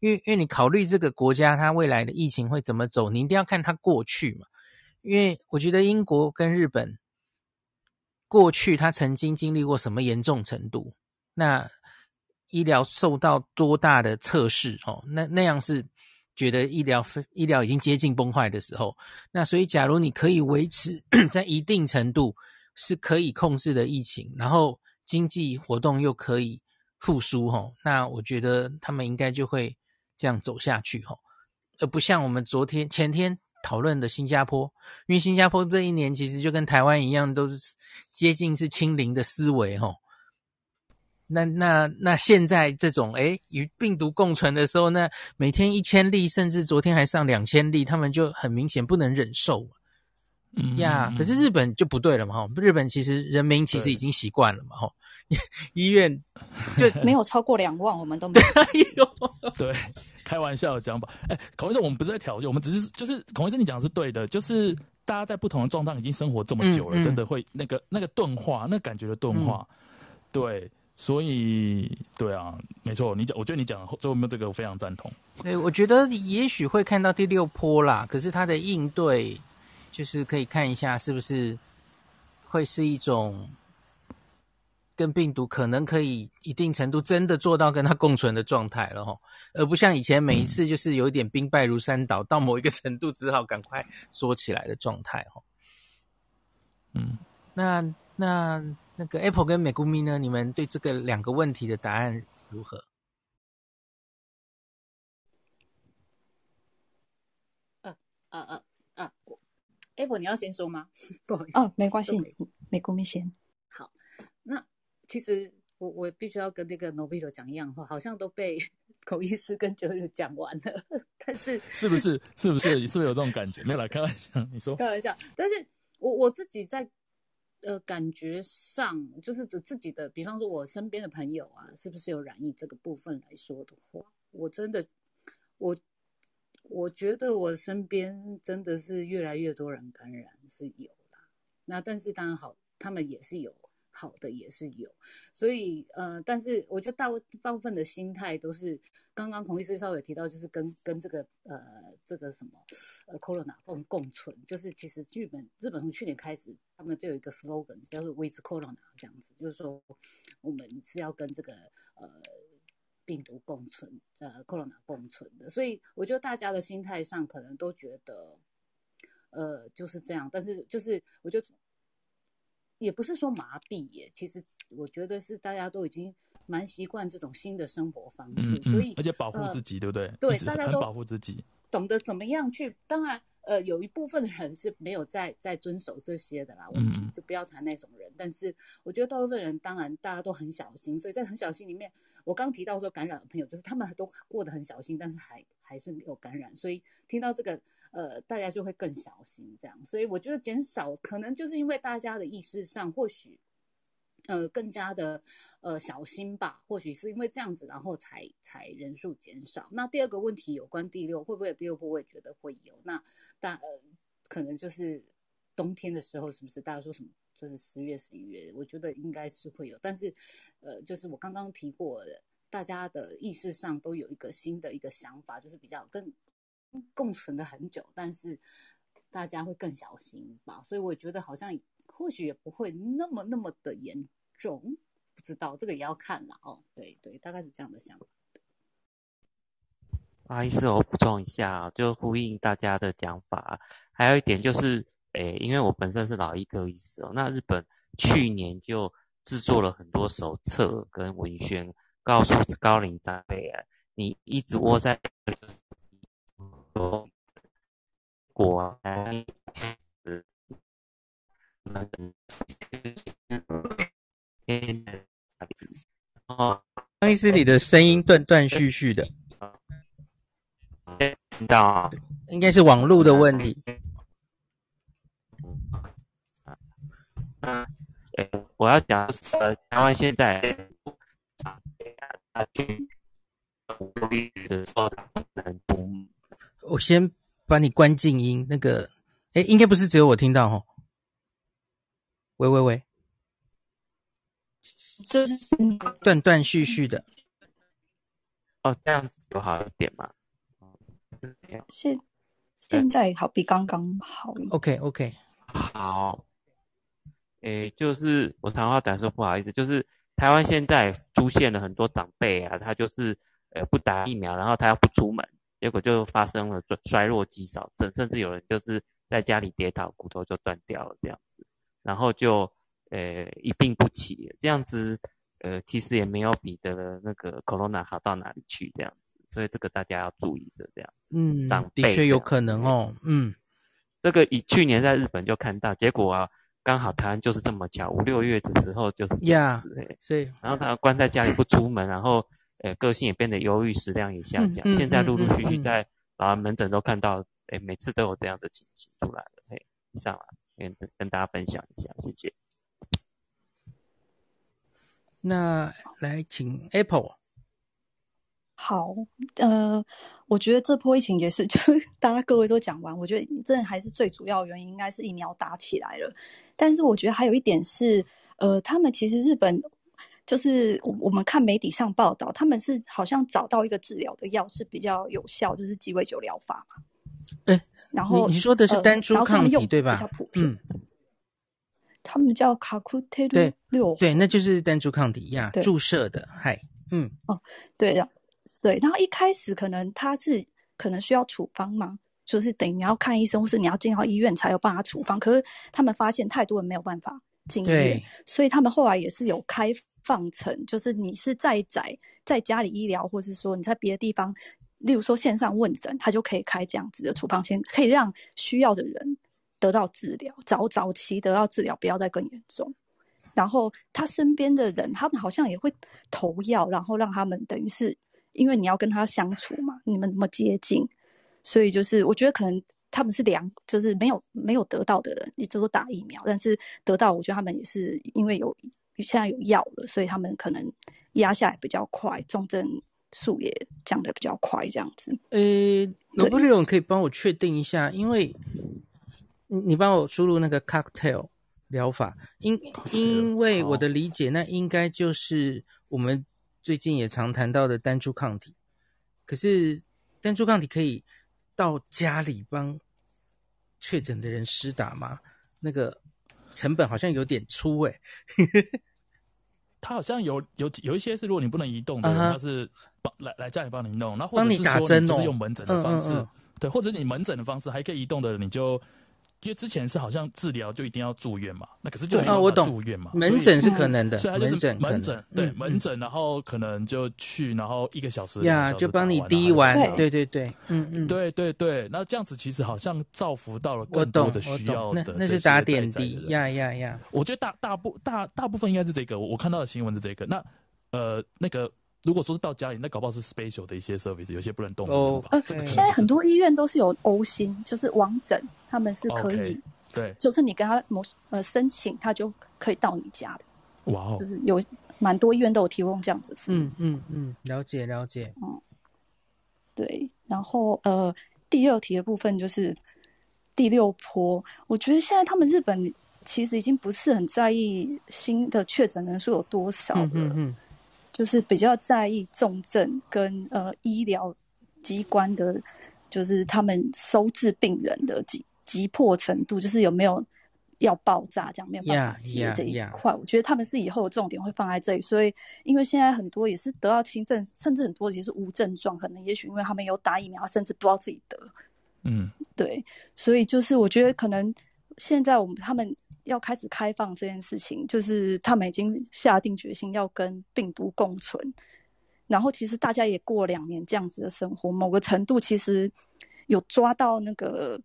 因为因为你考虑这个国家它未来的疫情会怎么走，你一定要看它过去嘛。因为我觉得英国跟日本过去它曾经经历过什么严重程度，那医疗受到多大的测试，哦，那那样是觉得医疗医疗已经接近崩坏的时候。那所以，假如你可以维持 在一定程度是可以控制的疫情，然后。经济活动又可以复苏吼，那我觉得他们应该就会这样走下去吼，而不像我们昨天前天讨论的新加坡，因为新加坡这一年其实就跟台湾一样，都是接近是清零的思维吼。那那那现在这种诶与病毒共存的时候，那每天一千例，甚至昨天还上两千例，他们就很明显不能忍受。嗯呀，可是日本就不对了嘛，哈！日本其实人民其实已经习惯了嘛，哈。医院 就没有超过两万，我们都没有。对，开玩笑的讲法。哎，孔医生，我们不是在挑衅，我们只是就是孔医生，你讲的是对的，就是大家在不同的状态已经生活这么久了，嗯嗯、真的会那个那个钝化，那感觉的钝化。嗯、对，所以对啊，没错，你讲，我觉得你讲最后面这个我非常赞同。对，我觉得也许会看到第六波啦，可是他的应对。就是可以看一下是不是会是一种跟病毒可能可以一定程度真的做到跟它共存的状态了哈，而不像以前每一次就是有一点兵败如山倒，到某一个程度只好赶快缩起来的状态哈。嗯，那那那个 Apple 跟美谷咪呢？你们对这个两个问题的答案如何？嗯嗯嗯。Apple，你要先说吗？不好意思，哦，没关系，美国没先。好，那其实我我必须要跟那个 Novilo 讲一样的话，好像都被 口医师跟 JoJo 讲完了，但是是不是？是不是？是不是有这种感觉？没有啦开玩笑，你说。开玩笑，但是我我自己在呃感觉上，就是指自己的，比方说我身边的朋友啊，是不是有染疫这个部分来说的话，我真的我。我觉得我身边真的是越来越多人感染是有的，那但是当然好，他们也是有好的也是有，所以呃，但是我觉得大大部分的心态都是刚刚孔医师稍微有提到，就是跟跟这个呃这个什么呃 corona 共共存，就是其实日本日本从去年开始，他们就有一个 slogan 叫做 with corona 这样子，就是说我们是要跟这个呃。病毒共存，呃，Corona 共存的，所以我觉得大家的心态上可能都觉得，呃，就是这样。但是就是，我觉得也不是说麻痹耶，其实我觉得是大家都已经蛮习惯这种新的生活方式，嗯嗯、所以而且保护自己，呃、对不对？对，大家都保护自己，懂得怎么样去。当然，呃，有一部分的人是没有在在遵守这些的啦，我们就不要谈那种人。嗯、但是，我觉得大部分人当然大家都很小心，所以在很小心里面，我刚提到说感染的朋友，就是他们都过得很小心，但是还还是没有感染。所以听到这个，呃，大家就会更小心这样。所以我觉得减少可能就是因为大家的意识上或许。呃，更加的呃小心吧，或许是因为这样子，然后才才人数减少。那第二个问题有关第六，会不会有第六波？我也觉得会有。那大呃，可能就是冬天的时候，是不是大家说什么？就是十月、十一月，我觉得应该是会有。但是呃，就是我刚刚提过的，大家的意识上都有一个新的一个想法，就是比较跟共存了很久，但是大家会更小心吧。所以我觉得好像。或许也不会那么那么的严重，不知道这个也要看了哦。对对，大概是这样的想法。不好意思，我补充一下，就呼应大家的讲法。还有一点就是，诶，因为我本身是老医科医师哦，那日本去年就制作了很多手册跟文宣，告诉高龄长辈啊，你一直窝在国外。哦，张医师，你的声音断断续续的，听到啊？应该是网络的问题。嗯，我要讲呃，台湾现在我先把你关静音，那个，哎，应该不是只有我听到哦。喂喂喂，就是断断续续的。哦，这样子有好一点吗？现现在好比刚刚好。OK OK，好。诶，就是我长话短说，不好意思，就是台湾现在出现了很多长辈啊，他就是呃不打疫苗，然后他要不出门，结果就发生了衰弱肌少症，甚至有人就是在家里跌倒，骨头就断掉了这样子。然后就，呃，一病不起，这样子，呃，其实也没有比的那个 Corona 好到哪里去，这样子，所以这个大家要注意的，这样。嗯，长辈的确有可能哦。嗯，这个以去年在日本就看到，结果啊，刚好台湾就是这么巧，五六月的时候就是这样子，哎，所以，然后他关在家里不出门，然后，呃，个性也变得忧郁，食量也下降，现在陆陆续续在老人门诊都看到，哎，每次都有这样的情形出来了，嘿，以上啊。跟跟大家分享一下，谢谢。那来请 Apple。好，呃，我觉得这波疫情也是，就大家各位都讲完，我觉得真的还是最主要的原因，应该是疫苗打起来了。但是我觉得还有一点是，呃，他们其实日本就是我们看媒体上报道，他们是好像找到一个治疗的药是比较有效，就是鸡尾酒疗法嘛。对。然后你，你说的是单株抗体、呃、对吧？嗯，他们叫卡库特鲁六，对，那就是单株抗体呀，注射的，嗨，嗯，哦，对的，对。然后一开始可能他是可能需要处方嘛，就是等于你要看医生，或是你要进到医院才有办法处方。可是他们发现太多人没有办法进医院，所以他们后来也是有开放成，就是你是在宅在家里医疗，或是说你在别的地方。例如说线上问诊，他就可以开这样子的处方签，可以让需要的人得到治疗，早早期得到治疗，不要再更严重。然后他身边的人，他们好像也会投药，然后让他们等于是，因为你要跟他相处嘛，你们那么接近，所以就是我觉得可能他们是两，就是没有没有得到的人，一直都打疫苗，但是得到，我觉得他们也是因为有现在有药了，所以他们可能压下来比较快，重症。数也降得比较快，这样子。呃，罗布利，可以帮我确定一下，因为你你帮我输入那个 cocktail 疗法，因因为我的理解，那应该就是我们最近也常谈到的单株抗体。可是单株抗体可以到家里帮确诊的人施打吗？那个成本好像有点粗诶。他好像有有有一些是，如果你不能移动的，他是帮来来家里帮你弄，然后或者是说你就是用门诊的方式，对，或者你门诊的方式还可以移动的，你就因为之前是好像治疗就一定要住院嘛，那可是就没有住院嘛，门诊是可能的，所以门诊门诊对门诊，然后可能就去，然后一个小时呀，就帮你滴完，对对对，嗯嗯，对对对，那这样子其实好像造福到了更多的需要的，那是打点滴，呀呀呀，我觉得大大部大大部分应该是这个，我看到的新闻是这个，那呃那个。如果说是到家里，那搞不好是 special 的一些 service，有些不能动。哦，呃，现在很多医院都是有 O 心，就是网诊，他们是可以，对，就是你跟他某呃申请，他就可以到你家的。哇哦，就是有蛮多医院都有提供这样子服务。嗯嗯嗯，了解了解。嗯，对。然后呃，第二题的部分就是第六波，我觉得现在他们日本其实已经不是很在意新的确诊人数有多少了。嗯嗯嗯。就是比较在意重症跟呃医疗机关的，就是他们收治病人的急急迫程度，就是有没有要爆炸这样没有办法接这一块。Yeah, yeah, yeah. 我觉得他们是以后的重点会放在这里。所以，因为现在很多也是得到轻症，甚至很多也是无症状，可能也许因为他们有打疫苗，甚至不知道自己得。嗯，对，所以就是我觉得可能现在我们他们。要开始开放这件事情，就是他们已经下定决心要跟病毒共存。然后，其实大家也过两年这样子的生活，某个程度其实有抓到那个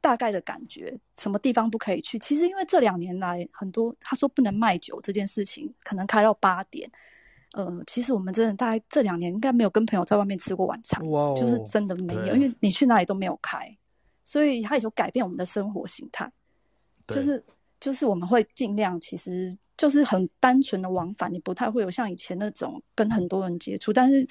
大概的感觉，什么地方不可以去。其实因为这两年来，很多他说不能卖酒这件事情，可能开到八点。呃，其实我们真的大概这两年应该没有跟朋友在外面吃过晚餐，哇就是真的没有，因为你去哪里都没有开，所以他也就改变我们的生活形态。就是就是我们会尽量，其实就是很单纯的往返，你不太会有像以前那种跟很多人接触。但是，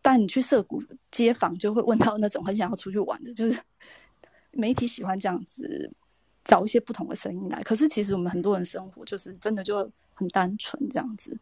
但你去涩谷街访，就会问到那种很想要出去玩的，就是 媒体喜欢这样子找一些不同的声音来。可是，其实我们很多人生活就是真的就很单纯这样子。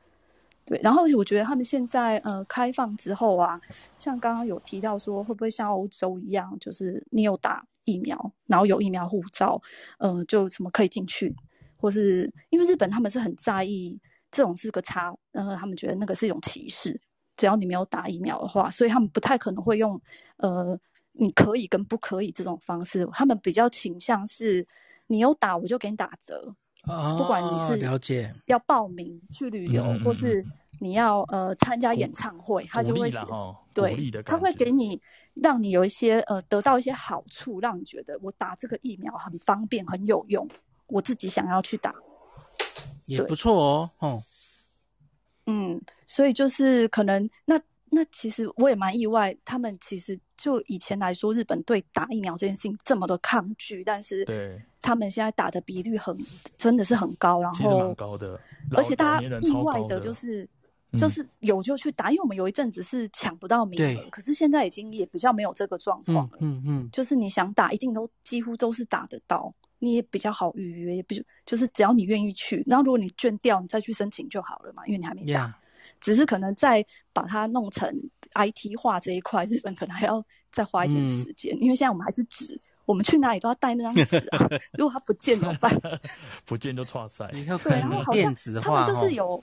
对，然后我觉得他们现在呃开放之后啊，像刚刚有提到说，会不会像欧洲一样，就是你有打。疫苗，然后有疫苗护照，嗯、呃，就什么可以进去，或是因为日本他们是很在意这种是个差，然后，他们觉得那个是一种歧视，只要你没有打疫苗的话，所以他们不太可能会用呃你可以跟不可以这种方式，他们比较倾向是你有打我就给你打折，哦、不管你是了解。要报名去旅游，嗯、或是你要呃参加演唱会，他就会写，对，他会给你。让你有一些呃得到一些好处，让你觉得我打这个疫苗很方便很有用，我自己想要去打，也不错哦。哦，嗯，所以就是可能那那其实我也蛮意外，他们其实就以前来说，日本对打疫苗这件事情这么的抗拒，但是对他们现在打的比率很真的是很高，然后高的，而且大家意外的就是。就是有就去打，因为我们有一阵子是抢不到名额，可是现在已经也比较没有这个状况了。嗯嗯，嗯就是你想打，一定都几乎都是打得到，你也比较好预约，也比就是只要你愿意去，然后如果你券掉，你再去申请就好了嘛，因为你还没打。Yeah. 只是可能再把它弄成 IT 化这一块，日本可能还要再花一点时间，嗯、因为现在我们还是纸，我们去哪里都要带那张纸啊，如果它不见怎么办？不见就剉赛。对，然后好像他们就是有。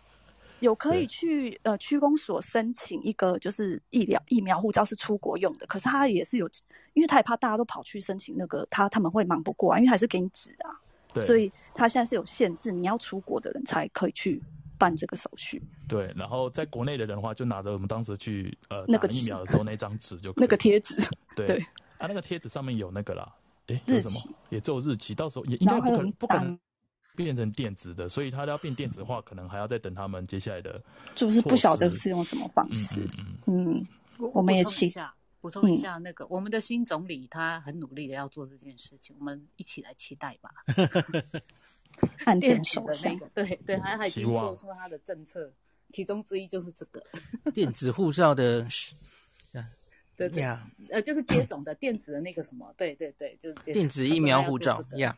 有可以去对呃区公所申请一个就是疫苗疫苗护照是出国用的，可是他也是有，因为他也怕大家都跑去申请那个，他他们会忙不过啊，因为还是给你纸啊，对所以他现在是有限制，你要出国的人才可以去办这个手续。对，然后在国内的人的话，就拿着我们当时去呃那个疫苗的时候那张纸就可以 那个贴纸，对，对啊，那个贴纸上面有那个啦，哎，日期什么也只有日期，到时候也应该不可能不可能。变成电子的，所以它要变电子化，可能还要再等他们接下来的。就是不晓得是用什么方式。嗯，嗯，嗯，嗯，我们也期待。补充一下，那个、嗯、我们的新总理他很努力的要做这件事情，我们一起来期待吧。岸田首相，对对，他他已经做出他的政策，其中之一就是这个 电子护照的。对对呀，呃，就是接种的电子的那个什么，对对对，就是电子疫苗护照呀。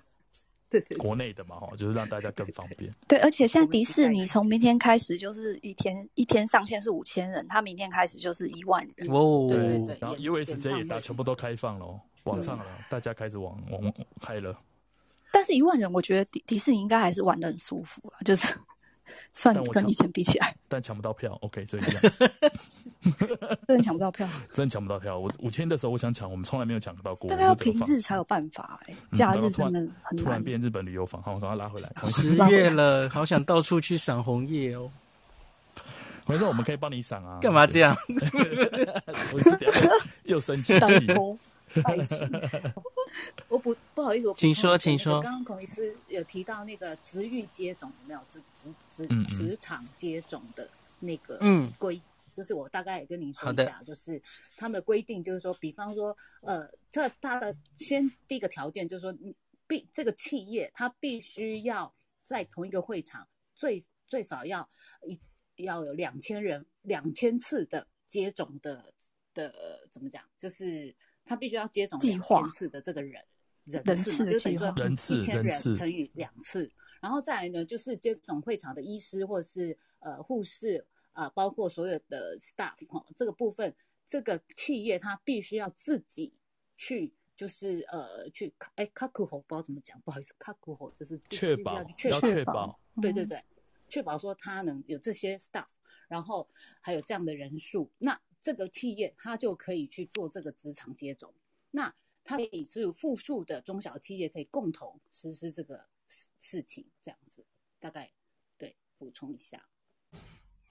对对，国内的嘛，哈，就是让大家更方便。对，而且现在迪士尼从明天开始就是一天一天上限是五千人，他明天开始就是一万人。哦，对对对。然后 USJ 也大全部都开放了，网上了，大家开始往往开了。但是一万人，我觉得迪迪士尼应该还是玩的很舒服啊，就是 算跟以前比起来。但抢不到票，OK，所以这样。真的抢不到票，真抢不到票。我五千的时候我想抢，我们从来没有抢到过。大概要平日才有办法哎、欸，假日真的很难。突然变日本旅游房，好，我赶快拉回来。十月了，好想到处去赏红叶哦。没事，我们可以帮你赏啊。干嘛这样？我是这样，又生气。我不不好意思，我请说，请说。刚刚孔医师有提到那个职域接种有没有？职职职职场接种的那个嗯规。嗯就是我大概也跟您说一下，就是他们的规定，就是说，比方说，呃，这他的先第一个条件就是说，必这个企业它必须要在同一个会场最最少要一要有两千人两千次的接种的的怎么讲？就是他必须要接种两千次的这个人人次，就等于说一千人乘以两次，然后再来呢，就是接种会场的医师或者是呃护士。啊，包括所有的 staff 哈，这个部分，这个企业它必须要自己去，就是呃，去哎，确保不知道怎么讲，不好意思，确保就是确保，要去确保，确保，对对对，确保说他能有这些 staff，然后还有这样的人数，那这个企业它就可以去做这个职场接种，那它可以是复数的中小企业可以共同实施这个事事情，这样子，大概对补充一下。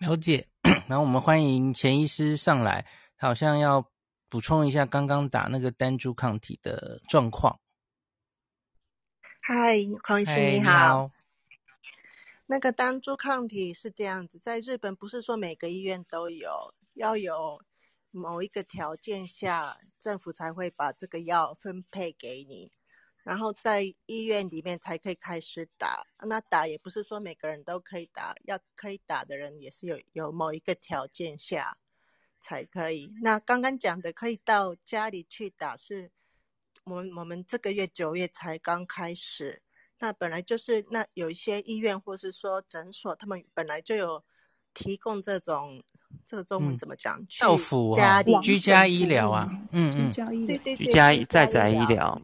了解，然后我们欢迎钱医师上来，他好像要补充一下刚刚打那个单株抗体的状况。嗨，孔医师你好。你好。那个单株抗体是这样子，在日本不是说每个医院都有，要有某一个条件下，政府才会把这个药分配给你。然后在医院里面才可以开始打，那打也不是说每个人都可以打，要可以打的人也是有有某一个条件下才可以。那刚刚讲的可以到家里去打，是我们我们这个月九月才刚开始。那本来就是那有一些医院或是说诊所，他们本来就有提供这种这个中文怎么讲？到府家里居家医疗啊，嗯嗯，居家医疗，对对对，居家在宅医疗。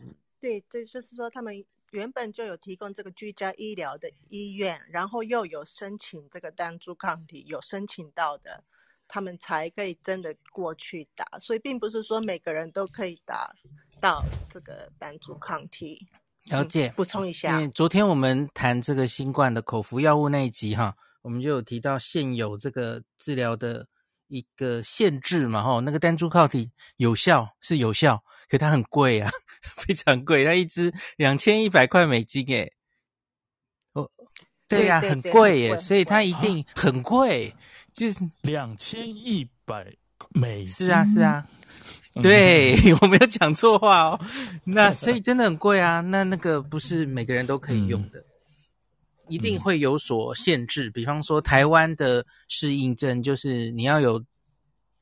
对对，就是说他们原本就有提供这个居家医疗的医院，然后又有申请这个单株抗体，有申请到的，他们才可以真的过去打。所以并不是说每个人都可以打到这个单株抗体。了解，补充一下，因为昨天我们谈这个新冠的口服药物那一集哈，我们就有提到现有这个治疗的一个限制嘛，哈，那个单株抗体有效是有效，可它很贵啊。非常贵，它一只两千一百块美金诶。哦，对呀、啊，很贵耶，所以它一定很贵，就是两千一百美金。是啊，是啊，对，我没有讲错话哦。那所以真的很贵啊，那那个不是每个人都可以用的，嗯、一定会有所限制。比方说，台湾的适应症就是你要有，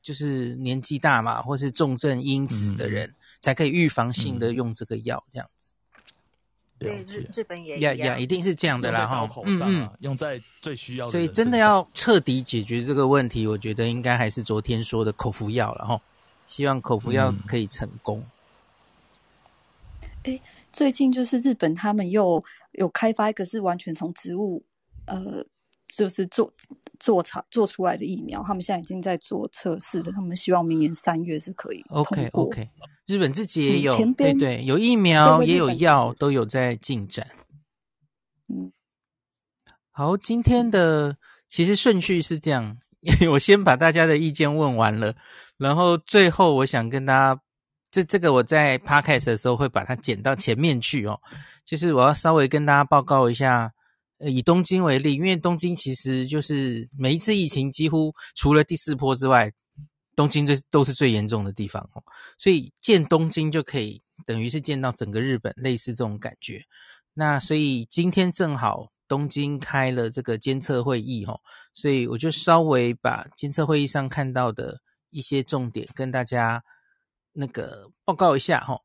就是年纪大嘛，或是重症因子的人。嗯才可以预防性的用这个药，这样子。对，日日本也呀呀，一定是这样的啦哈。嗯嗯，用在最需要的。所以真的要彻底解决这个问题，我觉得应该还是昨天说的口服药了哈。希望口服药可以成功。哎，最近就是日本他们又有开发一个是完全从植物呃。就是做做产做出来的疫苗，他们现在已经在做测试了。他们希望明年三月是可以。OK OK，日本自己也有，嗯、对对，有疫苗也有药，都有在进展。嗯，好，今天的其实顺序是这样，我先把大家的意见问完了，然后最后我想跟大家，这这个我在 Podcast 的时候会把它剪到前面去哦，就是我要稍微跟大家报告一下。呃，以东京为例，因为东京其实就是每一次疫情几乎除了第四波之外，东京这都是最严重的地方哦。所以见东京就可以等于是见到整个日本，类似这种感觉。那所以今天正好东京开了这个监测会议哦，所以我就稍微把监测会议上看到的一些重点跟大家那个报告一下哈。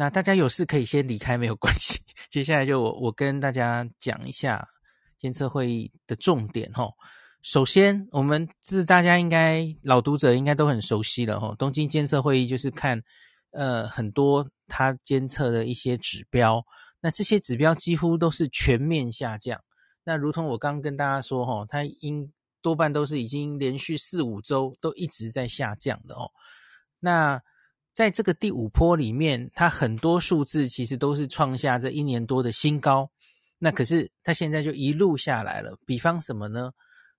那大家有事可以先离开，没有关系。接下来就我我跟大家讲一下监测会议的重点齁。首先，我们这大家应该老读者应该都很熟悉了齁。东京监测会议就是看呃很多它监测的一些指标，那这些指标几乎都是全面下降。那如同我刚跟大家说齁，它应多半都是已经连续四五周都一直在下降的哦。那在这个第五波里面，它很多数字其实都是创下这一年多的新高。那可是它现在就一路下来了。比方什么呢？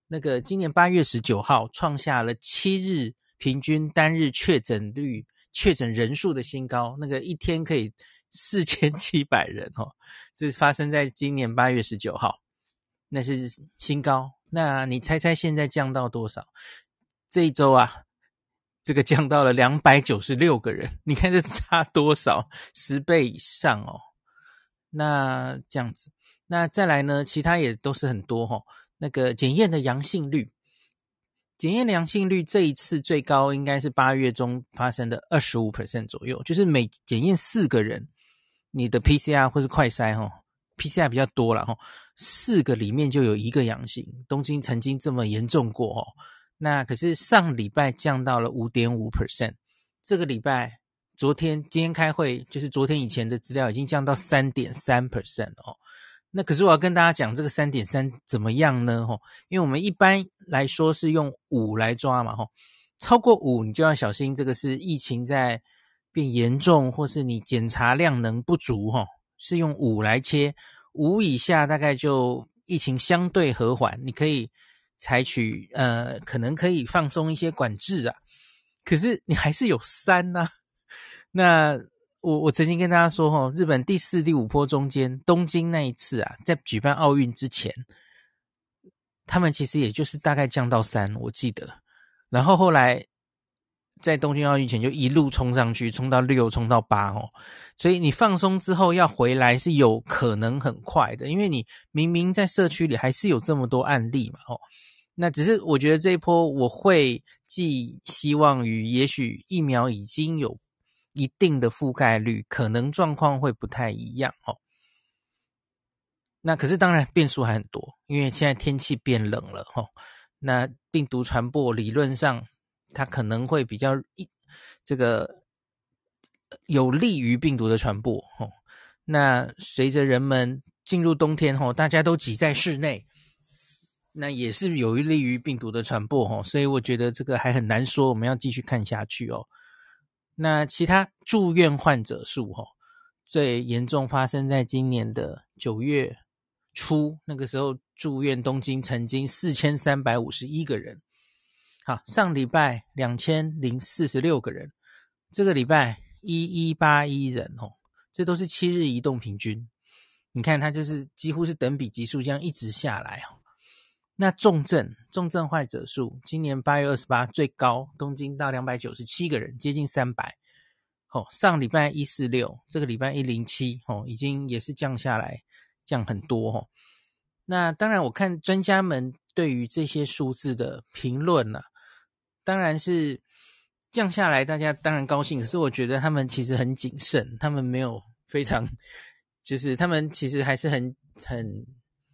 那个今年八月十九号创下了七日平均单日确诊率、确诊人数的新高，那个一天可以四千七百人哦，这是发生在今年八月十九号，那是新高。那你猜猜现在降到多少？这一周啊？这个降到了两百九十六个人，你看这差多少？十倍以上哦。那这样子，那再来呢？其他也都是很多哈、哦。那个检验的阳性率，检验的阳性率这一次最高应该是八月中发生的二十五 percent 左右，就是每检验四个人，你的 PCR 或是快筛哈、哦，PCR 比较多了哈、哦，四个里面就有一个阳性。东京曾经这么严重过哦。那可是上礼拜降到了五点五 percent，这个礼拜昨天今天开会，就是昨天以前的资料已经降到三点三 percent 哦。那可是我要跟大家讲，这个三点三怎么样呢？吼，因为我们一般来说是用五来抓嘛，吼，超过五你就要小心，这个是疫情在变严重，或是你检查量能不足，吼，是用五来切，五以下大概就疫情相对和缓，你可以。采取呃，可能可以放松一些管制啊，可是你还是有三呐、啊。那我我曾经跟大家说哦，日本第四、第五波中间，东京那一次啊，在举办奥运之前，他们其实也就是大概降到三，我记得。然后后来在东京奥运前就一路冲上去，冲到六，冲到八哦。所以你放松之后要回来是有可能很快的，因为你明明在社区里还是有这么多案例嘛哦。那只是我觉得这一波我会寄希望于，也许疫苗已经有一定的覆盖率，可能状况会不太一样哦。那可是当然变数还很多，因为现在天气变冷了哈。那病毒传播理论上它可能会比较一这个有利于病毒的传播哦。那随着人们进入冬天后，大家都挤在室内。那也是有利于病毒的传播哦，所以我觉得这个还很难说，我们要继续看下去哦。那其他住院患者数哈，最严重发生在今年的九月初，那个时候住院东京曾经四千三百五十一个人，好，上礼拜两千零四十六个人，这个礼拜一一八一人哦，这都是七日移动平均，你看它就是几乎是等比级数这样一直下来哦。那重症重症患者数，今年八月二十八最高，东京到两百九十七个人，接近三百。哦，上礼拜一四六，这个礼拜一零七，哦，已经也是降下来，降很多哦。那当然，我看专家们对于这些数字的评论呢，当然是降下来，大家当然高兴。可是我觉得他们其实很谨慎，他们没有非常，就是他们其实还是很很。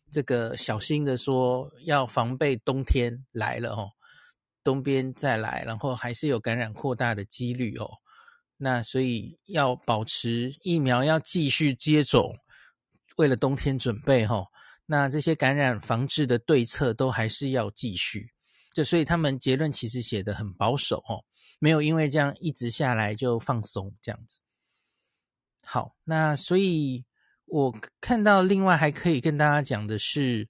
这个小心的说，要防备冬天来了哦，东边再来，然后还是有感染扩大的几率哦。那所以要保持疫苗，要继续接种，为了冬天准备哦。那这些感染防治的对策都还是要继续。就所以他们结论其实写得很保守哦，没有因为这样一直下来就放松这样子。好，那所以。我看到另外还可以跟大家讲的是，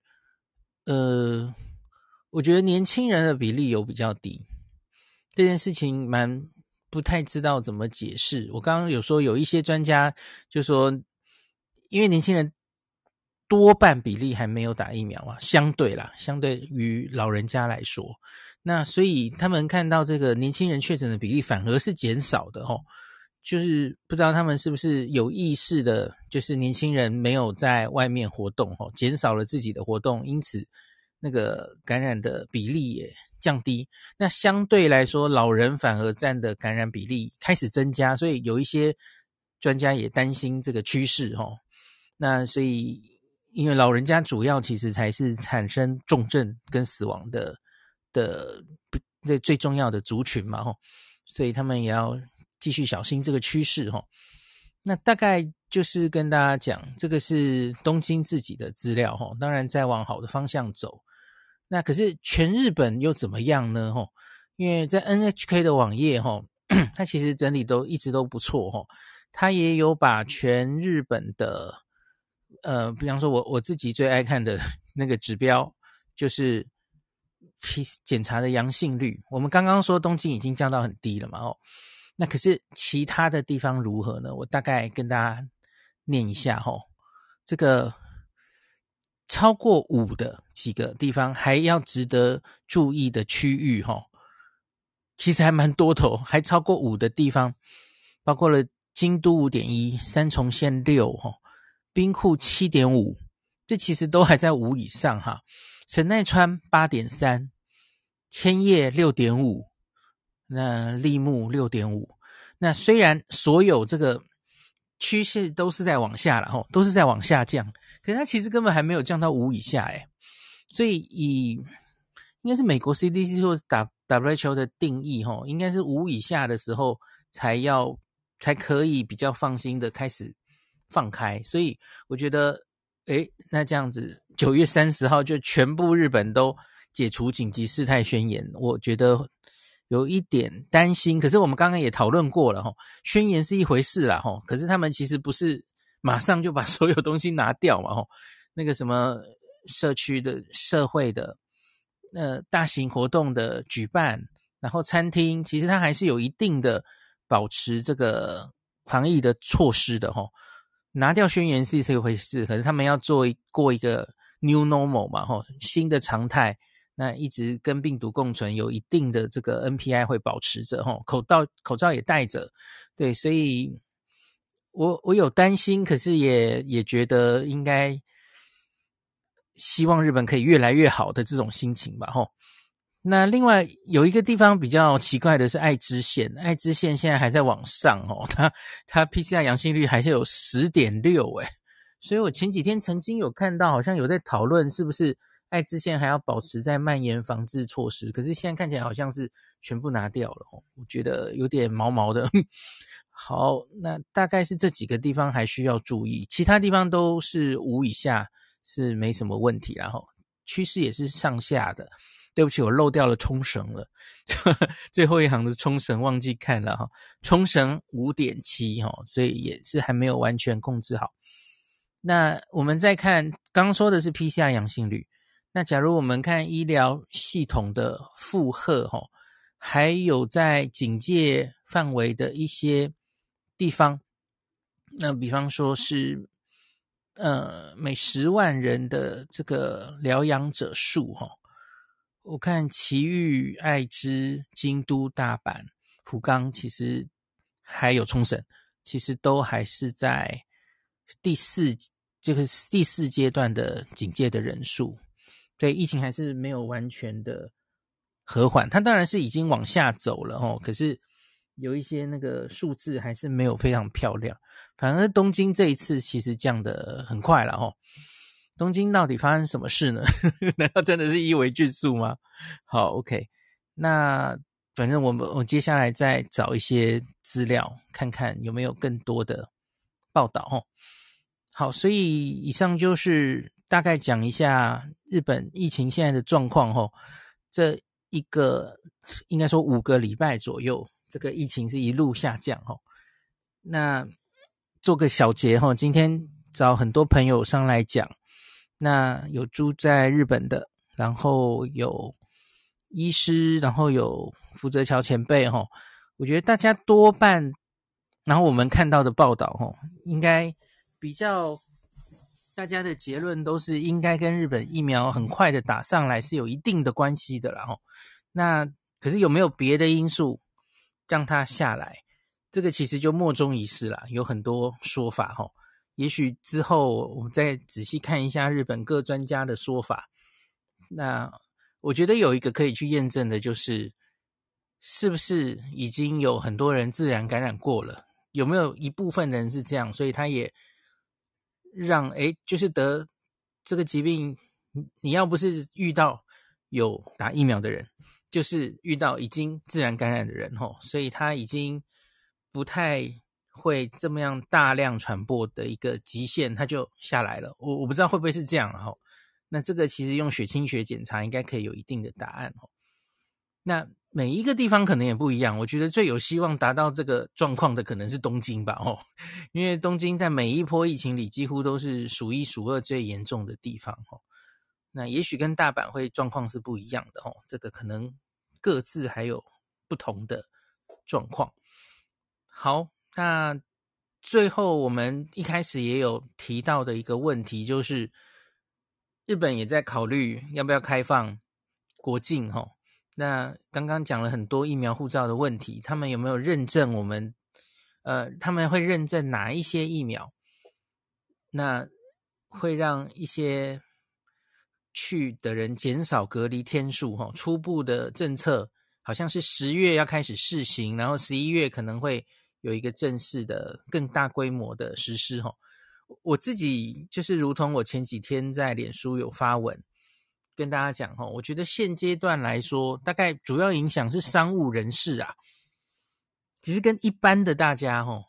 呃，我觉得年轻人的比例有比较低，这件事情蛮不太知道怎么解释。我刚刚有说有一些专家就说，因为年轻人多半比例还没有打疫苗啊，相对啦，相对于老人家来说，那所以他们看到这个年轻人确诊的比例反而是减少的哦。就是不知道他们是不是有意识的，就是年轻人没有在外面活动，哦，减少了自己的活动，因此那个感染的比例也降低。那相对来说，老人反而占的感染比例开始增加，所以有一些专家也担心这个趋势，吼。那所以，因为老人家主要其实才是产生重症跟死亡的的最最重要的族群嘛，吼，所以他们也要。继续小心这个趋势哈，那大概就是跟大家讲，这个是东京自己的资料哈，当然再往好的方向走，那可是全日本又怎么样呢？吼，因为在 NHK 的网页，吼，它其实整理都一直都不错，吼，它也有把全日本的，呃，比方说我我自己最爱看的那个指标，就是 P 检查的阳性率。我们刚刚说东京已经降到很低了嘛，哦，那可是其他的地方如何呢？我大概跟大家念一下，吼，这个。超过五的几个地方还要值得注意的区域，哈，其实还蛮多头，还超过五的地方，包括了京都五点一、三重县六，哈，兵库七点五，这其实都还在五以上，哈，神奈川八点三，千叶六点五，那立木六点五，那虽然所有这个趋势都是在往下了，吼，都是在往下降。可是它其实根本还没有降到五以下，诶，所以以应该是美国 CDC 或者 WHO 的定义，吼，应该是五以下的时候才要才可以比较放心的开始放开。所以我觉得，诶，那这样子九月三十号就全部日本都解除紧急事态宣言，我觉得有一点担心。可是我们刚刚也讨论过了，吼，宣言是一回事啦，吼，可是他们其实不是。马上就把 所有东西拿掉嘛，吼，那个什么社区的、社会的、呃大型活动的举办，然后餐厅，其实它还是有一定的保持这个防疫的措施的，吼。拿掉宣言是一回事，可是他们要做过一个 new normal 嘛，吼，新的常态，那一直跟病毒共存，有一定的这个 NPI 会保持着，吼，口罩口罩也戴着，对，所以。我我有担心，可是也也觉得应该希望日本可以越来越好的这种心情吧，吼。那另外有一个地方比较奇怪的是爱知县，爱知县现在还在往上哦，它它 PCR 阳性率还是有十点六诶，所以我前几天曾经有看到，好像有在讨论是不是爱知县还要保持在蔓延防治措施，可是现在看起来好像是全部拿掉了，我觉得有点毛毛的。好，那大概是这几个地方还需要注意，其他地方都是五以下，是没什么问题。然后趋势也是上下的。对不起，我漏掉了冲绳了，最后一行的冲绳忘记看了哈。冲绳五点七哈，所以也是还没有完全控制好。那我们再看，刚刚说的是 PCR 阳性率，那假如我们看医疗系统的负荷哈，还有在警戒范围的一些。地方，那比方说是，呃，每十万人的这个疗养者数，哈，我看埼玉、爱知、京都、大阪、福冈，其实还有冲绳，其实都还是在第四，这个第四阶段的警戒的人数，对疫情还是没有完全的和缓，它当然是已经往下走了，哦，可是。有一些那个数字还是没有非常漂亮，反而东京这一次其实降的很快了齁。东京到底发生什么事呢？难道真的是伊维菌素吗？好，OK，那反正我们我接下来再找一些资料，看看有没有更多的报道哦。好，所以以上就是大概讲一下日本疫情现在的状况吼。这一个应该说五个礼拜左右。这个疫情是一路下降吼，那做个小结哈，今天找很多朋友上来讲，那有住在日本的，然后有医师，然后有福泽桥前辈吼，我觉得大家多半，然后我们看到的报道吼，应该比较大家的结论都是应该跟日本疫苗很快的打上来是有一定的关系的啦哈，那可是有没有别的因素？让它下来，这个其实就莫衷一是啦，有很多说法齁。也许之后我们再仔细看一下日本各专家的说法。那我觉得有一个可以去验证的，就是是不是已经有很多人自然感染过了？有没有一部分人是这样，所以他也让诶，就是得这个疾病，你要不是遇到有打疫苗的人。就是遇到已经自然感染的人吼，所以他已经不太会这么样大量传播的一个极限，他就下来了。我我不知道会不会是这样吼，那这个其实用血清学检查应该可以有一定的答案哦。那每一个地方可能也不一样，我觉得最有希望达到这个状况的可能是东京吧哦，因为东京在每一波疫情里几乎都是数一数二最严重的地方哦。那也许跟大阪会状况是不一样的哦，这个可能各自还有不同的状况。好，那最后我们一开始也有提到的一个问题就是。日本也在考虑要不要开放国境齁，那刚刚讲了很多疫苗护照的问题，他们有没有认证我们？呃，他们会认证哪一些疫苗？那会让一些去的人减少隔离天数齁。初步的政策好像是十月要开始试行，然后十一月可能会有一个正式的、更大规模的实施齁。我自己就是如同我前几天在脸书有发文跟大家讲哈，我觉得现阶段来说，大概主要影响是商务人士啊，其实跟一般的大家哈，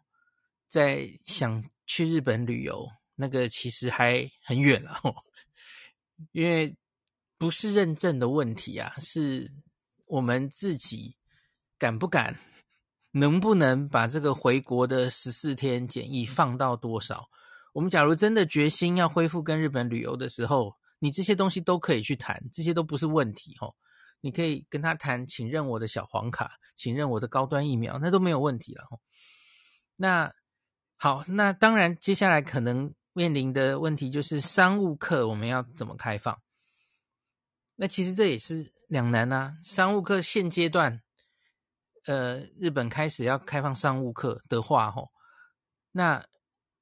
在想去日本旅游，那个其实还很远了，因为不是认证的问题啊，是我们自己敢不敢，能不能把这个回国的十四天检疫放到多少？我们假如真的决心要恢复跟日本旅游的时候，你这些东西都可以去谈，这些都不是问题哦。你可以跟他谈，请认我的小黄卡，请认我的高端疫苗，那都没有问题了。那好，那当然接下来可能面临的问题就是商务客我们要怎么开放？那其实这也是两难啊。商务客现阶段，呃，日本开始要开放商务客的话，吼，那。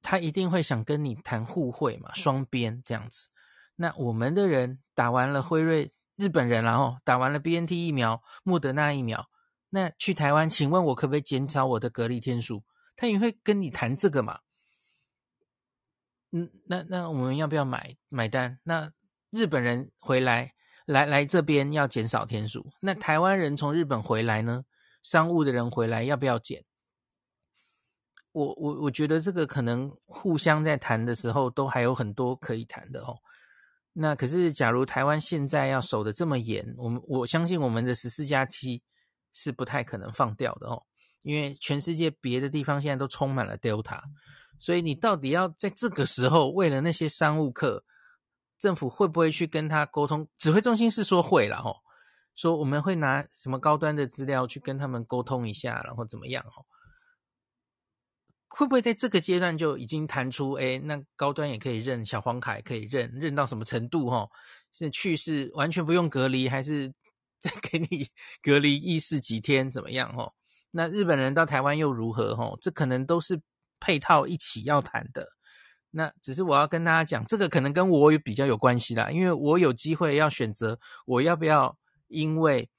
他一定会想跟你谈互惠嘛，双边这样子。那我们的人打完了辉瑞，日本人然后打完了 BNT 疫苗、莫德纳疫苗，那去台湾，请问我可不可以减少我的隔离天数？他也会跟你谈这个嘛？嗯，那那我们要不要买买单？那日本人回来来来这边要减少天数，那台湾人从日本回来呢？商务的人回来要不要减？我我我觉得这个可能互相在谈的时候都还有很多可以谈的哦。那可是，假如台湾现在要守得这么严，我们我相信我们的十四加七是不太可能放掉的哦。因为全世界别的地方现在都充满了 Delta，所以你到底要在这个时候为了那些商务客，政府会不会去跟他沟通？指挥中心是说会了哦，说我们会拿什么高端的资料去跟他们沟通一下，然后怎么样哦？会不会在这个阶段就已经谈出，哎，那高端也可以认，小黄卡也可以认，认到什么程度？哈，现在去是完全不用隔离，还是 再给你隔离意识几天？怎么样？哈，那日本人到台湾又如何？哈，这可能都是配套一起要谈的。那只是我要跟大家讲，这个可能跟我有比较有关系啦，因为我有机会要选择，我要不要因为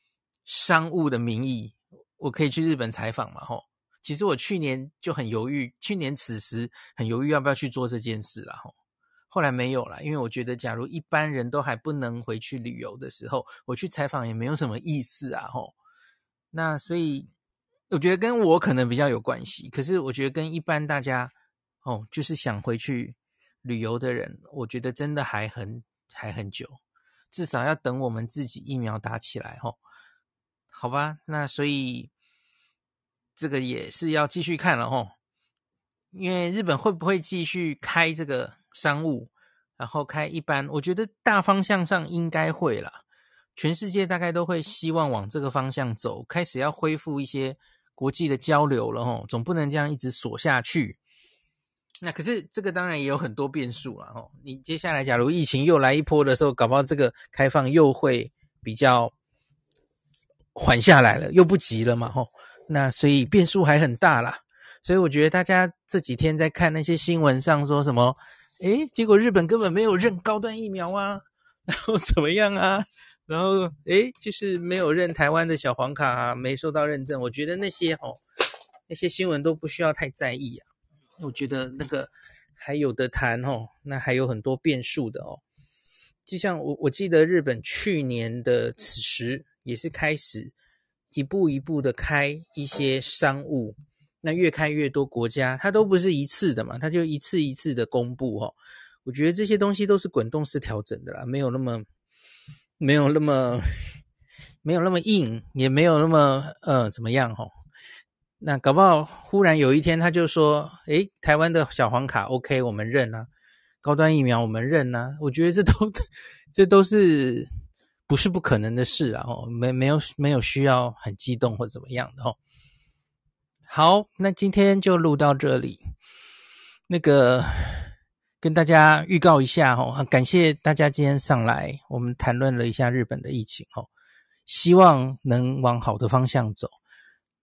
商务的名义，我可以去日本采访嘛？哈。其实我去年就很犹豫，去年此时很犹豫要不要去做这件事了吼，后来没有了，因为我觉得假如一般人都还不能回去旅游的时候，我去采访也没有什么意思啊吼。那所以我觉得跟我可能比较有关系，可是我觉得跟一般大家哦，就是想回去旅游的人，我觉得真的还很还很久，至少要等我们自己疫苗打起来吼，好吧？那所以。这个也是要继续看了吼，因为日本会不会继续开这个商务，然后开一般？我觉得大方向上应该会啦，全世界大概都会希望往这个方向走，开始要恢复一些国际的交流了吼，总不能这样一直锁下去。那可是这个当然也有很多变数了吼，你接下来假如疫情又来一波的时候，搞不好这个开放又会比较缓下来了，又不急了嘛吼。那所以变数还很大啦，所以我觉得大家这几天在看那些新闻上说什么，诶，结果日本根本没有认高端疫苗啊，然后怎么样啊，然后诶，就是没有认台湾的小黄卡啊，没收到认证。我觉得那些哦，那些新闻都不需要太在意啊。我觉得那个还有的谈哦，那还有很多变数的哦。就像我我记得日本去年的此时也是开始。一步一步的开一些商务，那越开越多国家，它都不是一次的嘛，它就一次一次的公布哦。我觉得这些东西都是滚动式调整的啦，没有那么没有那么没有那么硬，也没有那么呃怎么样吼。那搞不好忽然有一天他就说，诶，台湾的小黄卡 OK，我们认啊，高端疫苗我们认啊。我觉得这都 这都是不是不可能的事啊，哦，没没有没有需要很激动或怎么样的哦。好，那今天就录到这里。那个跟大家预告一下哦，感谢大家今天上来，我们谈论了一下日本的疫情哦，希望能往好的方向走。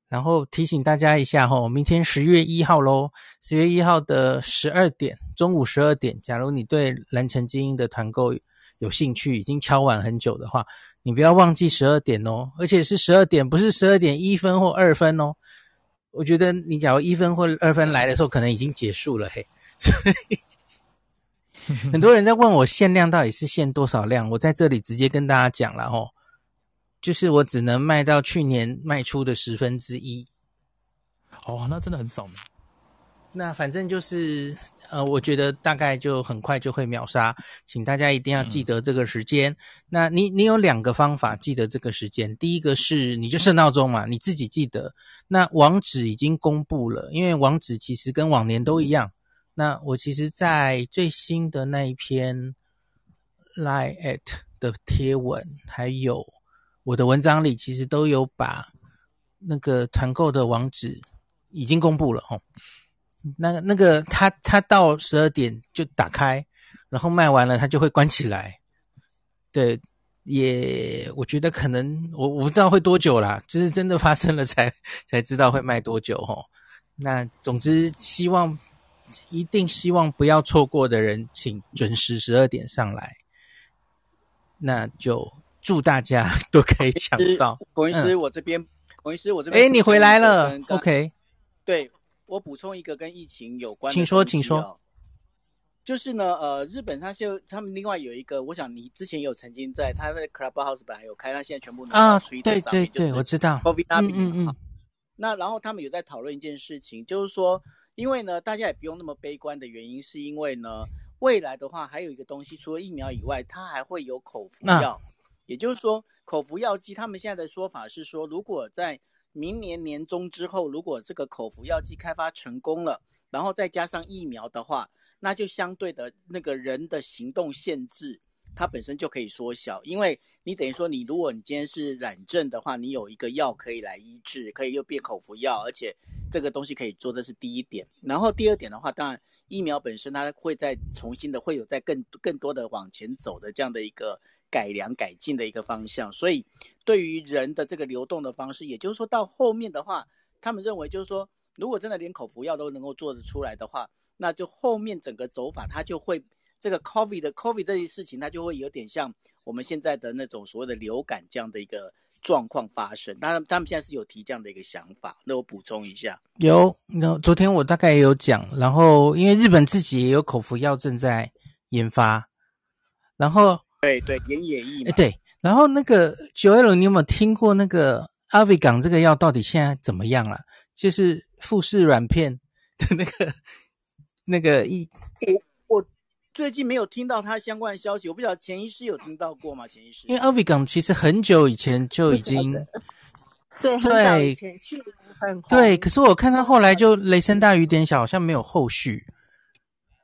然后提醒大家一下哦，明天十月一号喽，十月一号的十二点，中午十二点，假如你对蓝城精英的团购有兴趣，已经敲完很久的话，你不要忘记十二点哦，而且是十二点，不是十二点一分或二分哦。我觉得你假如一分或二分来的时候，可能已经结束了嘿。所以 很多人在问我限量到底是限多少量，我在这里直接跟大家讲了哦，就是我只能卖到去年卖出的十分之一。哦，那真的很少。那反正就是。呃，我觉得大概就很快就会秒杀，请大家一定要记得这个时间。嗯、那你你有两个方法记得这个时间，第一个是你就设闹钟嘛，你自己记得。那网址已经公布了，因为网址其实跟往年都一样。那我其实，在最新的那一篇 Line@ 的贴文，还有我的文章里，其实都有把那个团购的网址已经公布了哦。那个那个，他他到十二点就打开，然后卖完了，他就会关起来。对，也我觉得可能我我不知道会多久啦，就是真的发生了才才知道会卖多久哦。那总之，希望一定希望不要错过的人，请准时十二点上来。那就祝大家 都可以抢到。孔医师，我这边，孔医师，我这边，哎，你回来了，OK，对。我补充一个跟疫情有关的，请说，请说。就是呢，呃，日本他就他们另外有一个，我想你之前有曾经在他的 Clubhouse 本来有开，他现在全部啊，对对对，我知道。嗯嗯嗯。那然后他们有在讨论一件事情，就是说，因为呢，大家也不用那么悲观的原因，是因为呢，未来的话还有一个东西，除了疫苗以外，它还会有口服药，啊、也就是说，口服药剂，他们现在的说法是说，如果在明年年中之后，如果这个口服药剂开发成功了，然后再加上疫苗的话，那就相对的那个人的行动限制，它本身就可以缩小。因为你等于说，你如果你今天是染症的话，你有一个药可以来医治，可以又变口服药，而且这个东西可以做的是第一点。然后第二点的话，当然疫苗本身它会再重新的会有在更更多的往前走的这样的一个改良改进的一个方向，所以。对于人的这个流动的方式，也就是说到后面的话，他们认为就是说，如果真的连口服药都能够做得出来的话，那就后面整个走法，它就会这个 COVID 的 COVID 这些事情，它就会有点像我们现在的那种所谓的流感这样的一个状况发生。当然，他们现在是有提这样的一个想法。那我补充一下，有，那昨天我大概也有讲，然后因为日本自己也有口服药正在研发，然后对对，演演绎嘛，对。然后那个九 L，你有没有听过那个阿维港这个药到底现在怎么样了？就是富士软片的那个那个一，我最近没有听到他相关的消息，我不知道钱医师有听到过吗？钱医师，因为阿维港其实很久以前就已经对对以前去很对，可是我看他后来就雷声大雨点小，好像没有后续。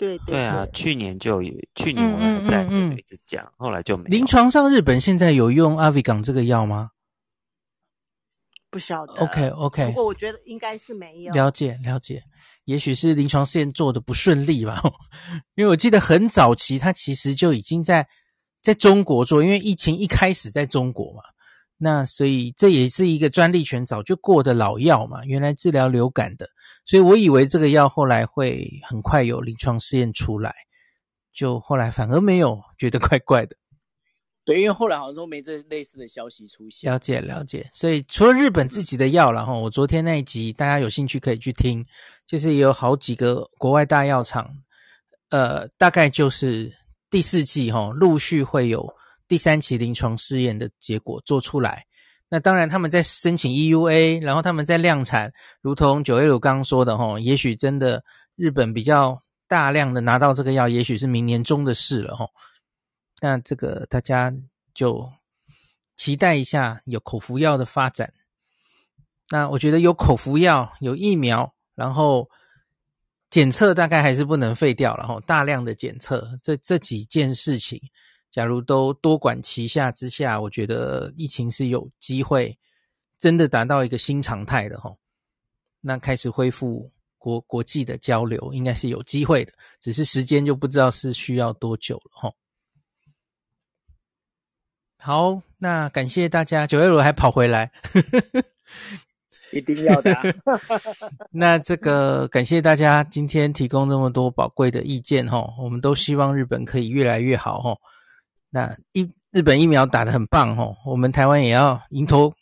对对，对啊，去年就有，去年我们在这里一直讲，后来就没。临床上，日本现在有用阿维港这个药吗？不晓得。OK OK，不过我觉得应该是没有。了解了解，也许是临床试验做的不顺利吧。因为我记得很早期，它其实就已经在在中国做，因为疫情一开始在中国嘛。那所以这也是一个专利权早就过的老药嘛，原来治疗流感的，所以我以为这个药后来会很快有临床试验出来，就后来反而没有，觉得怪怪的。对，因为后来好像都没这类似的消息出现。了解了解，所以除了日本自己的药，然后我昨天那一集大家有兴趣可以去听，就是也有好几个国外大药厂，呃，大概就是第四季哈，陆续会有。第三期临床试验的结果做出来，那当然他们在申请 EUA，然后他们在量产，如同九 L 刚刚说的哈，也许真的日本比较大量的拿到这个药，也许是明年中的事了哈。那这个大家就期待一下有口服药的发展。那我觉得有口服药，有疫苗，然后检测大概还是不能废掉了哈。大量的检测，这这几件事情，假如都多管齐下之下，我觉得疫情是有机会真的达到一个新常态的哈。那开始恢复国国际的交流，应该是有机会的，只是时间就不知道是需要多久了哈。好，那感谢大家，九月罗还跑回来。一定要的、啊。那这个感谢大家今天提供那么多宝贵的意见哈，我们都希望日本可以越来越好哈。那一日本疫苗打的很棒哦，我们台湾也要迎头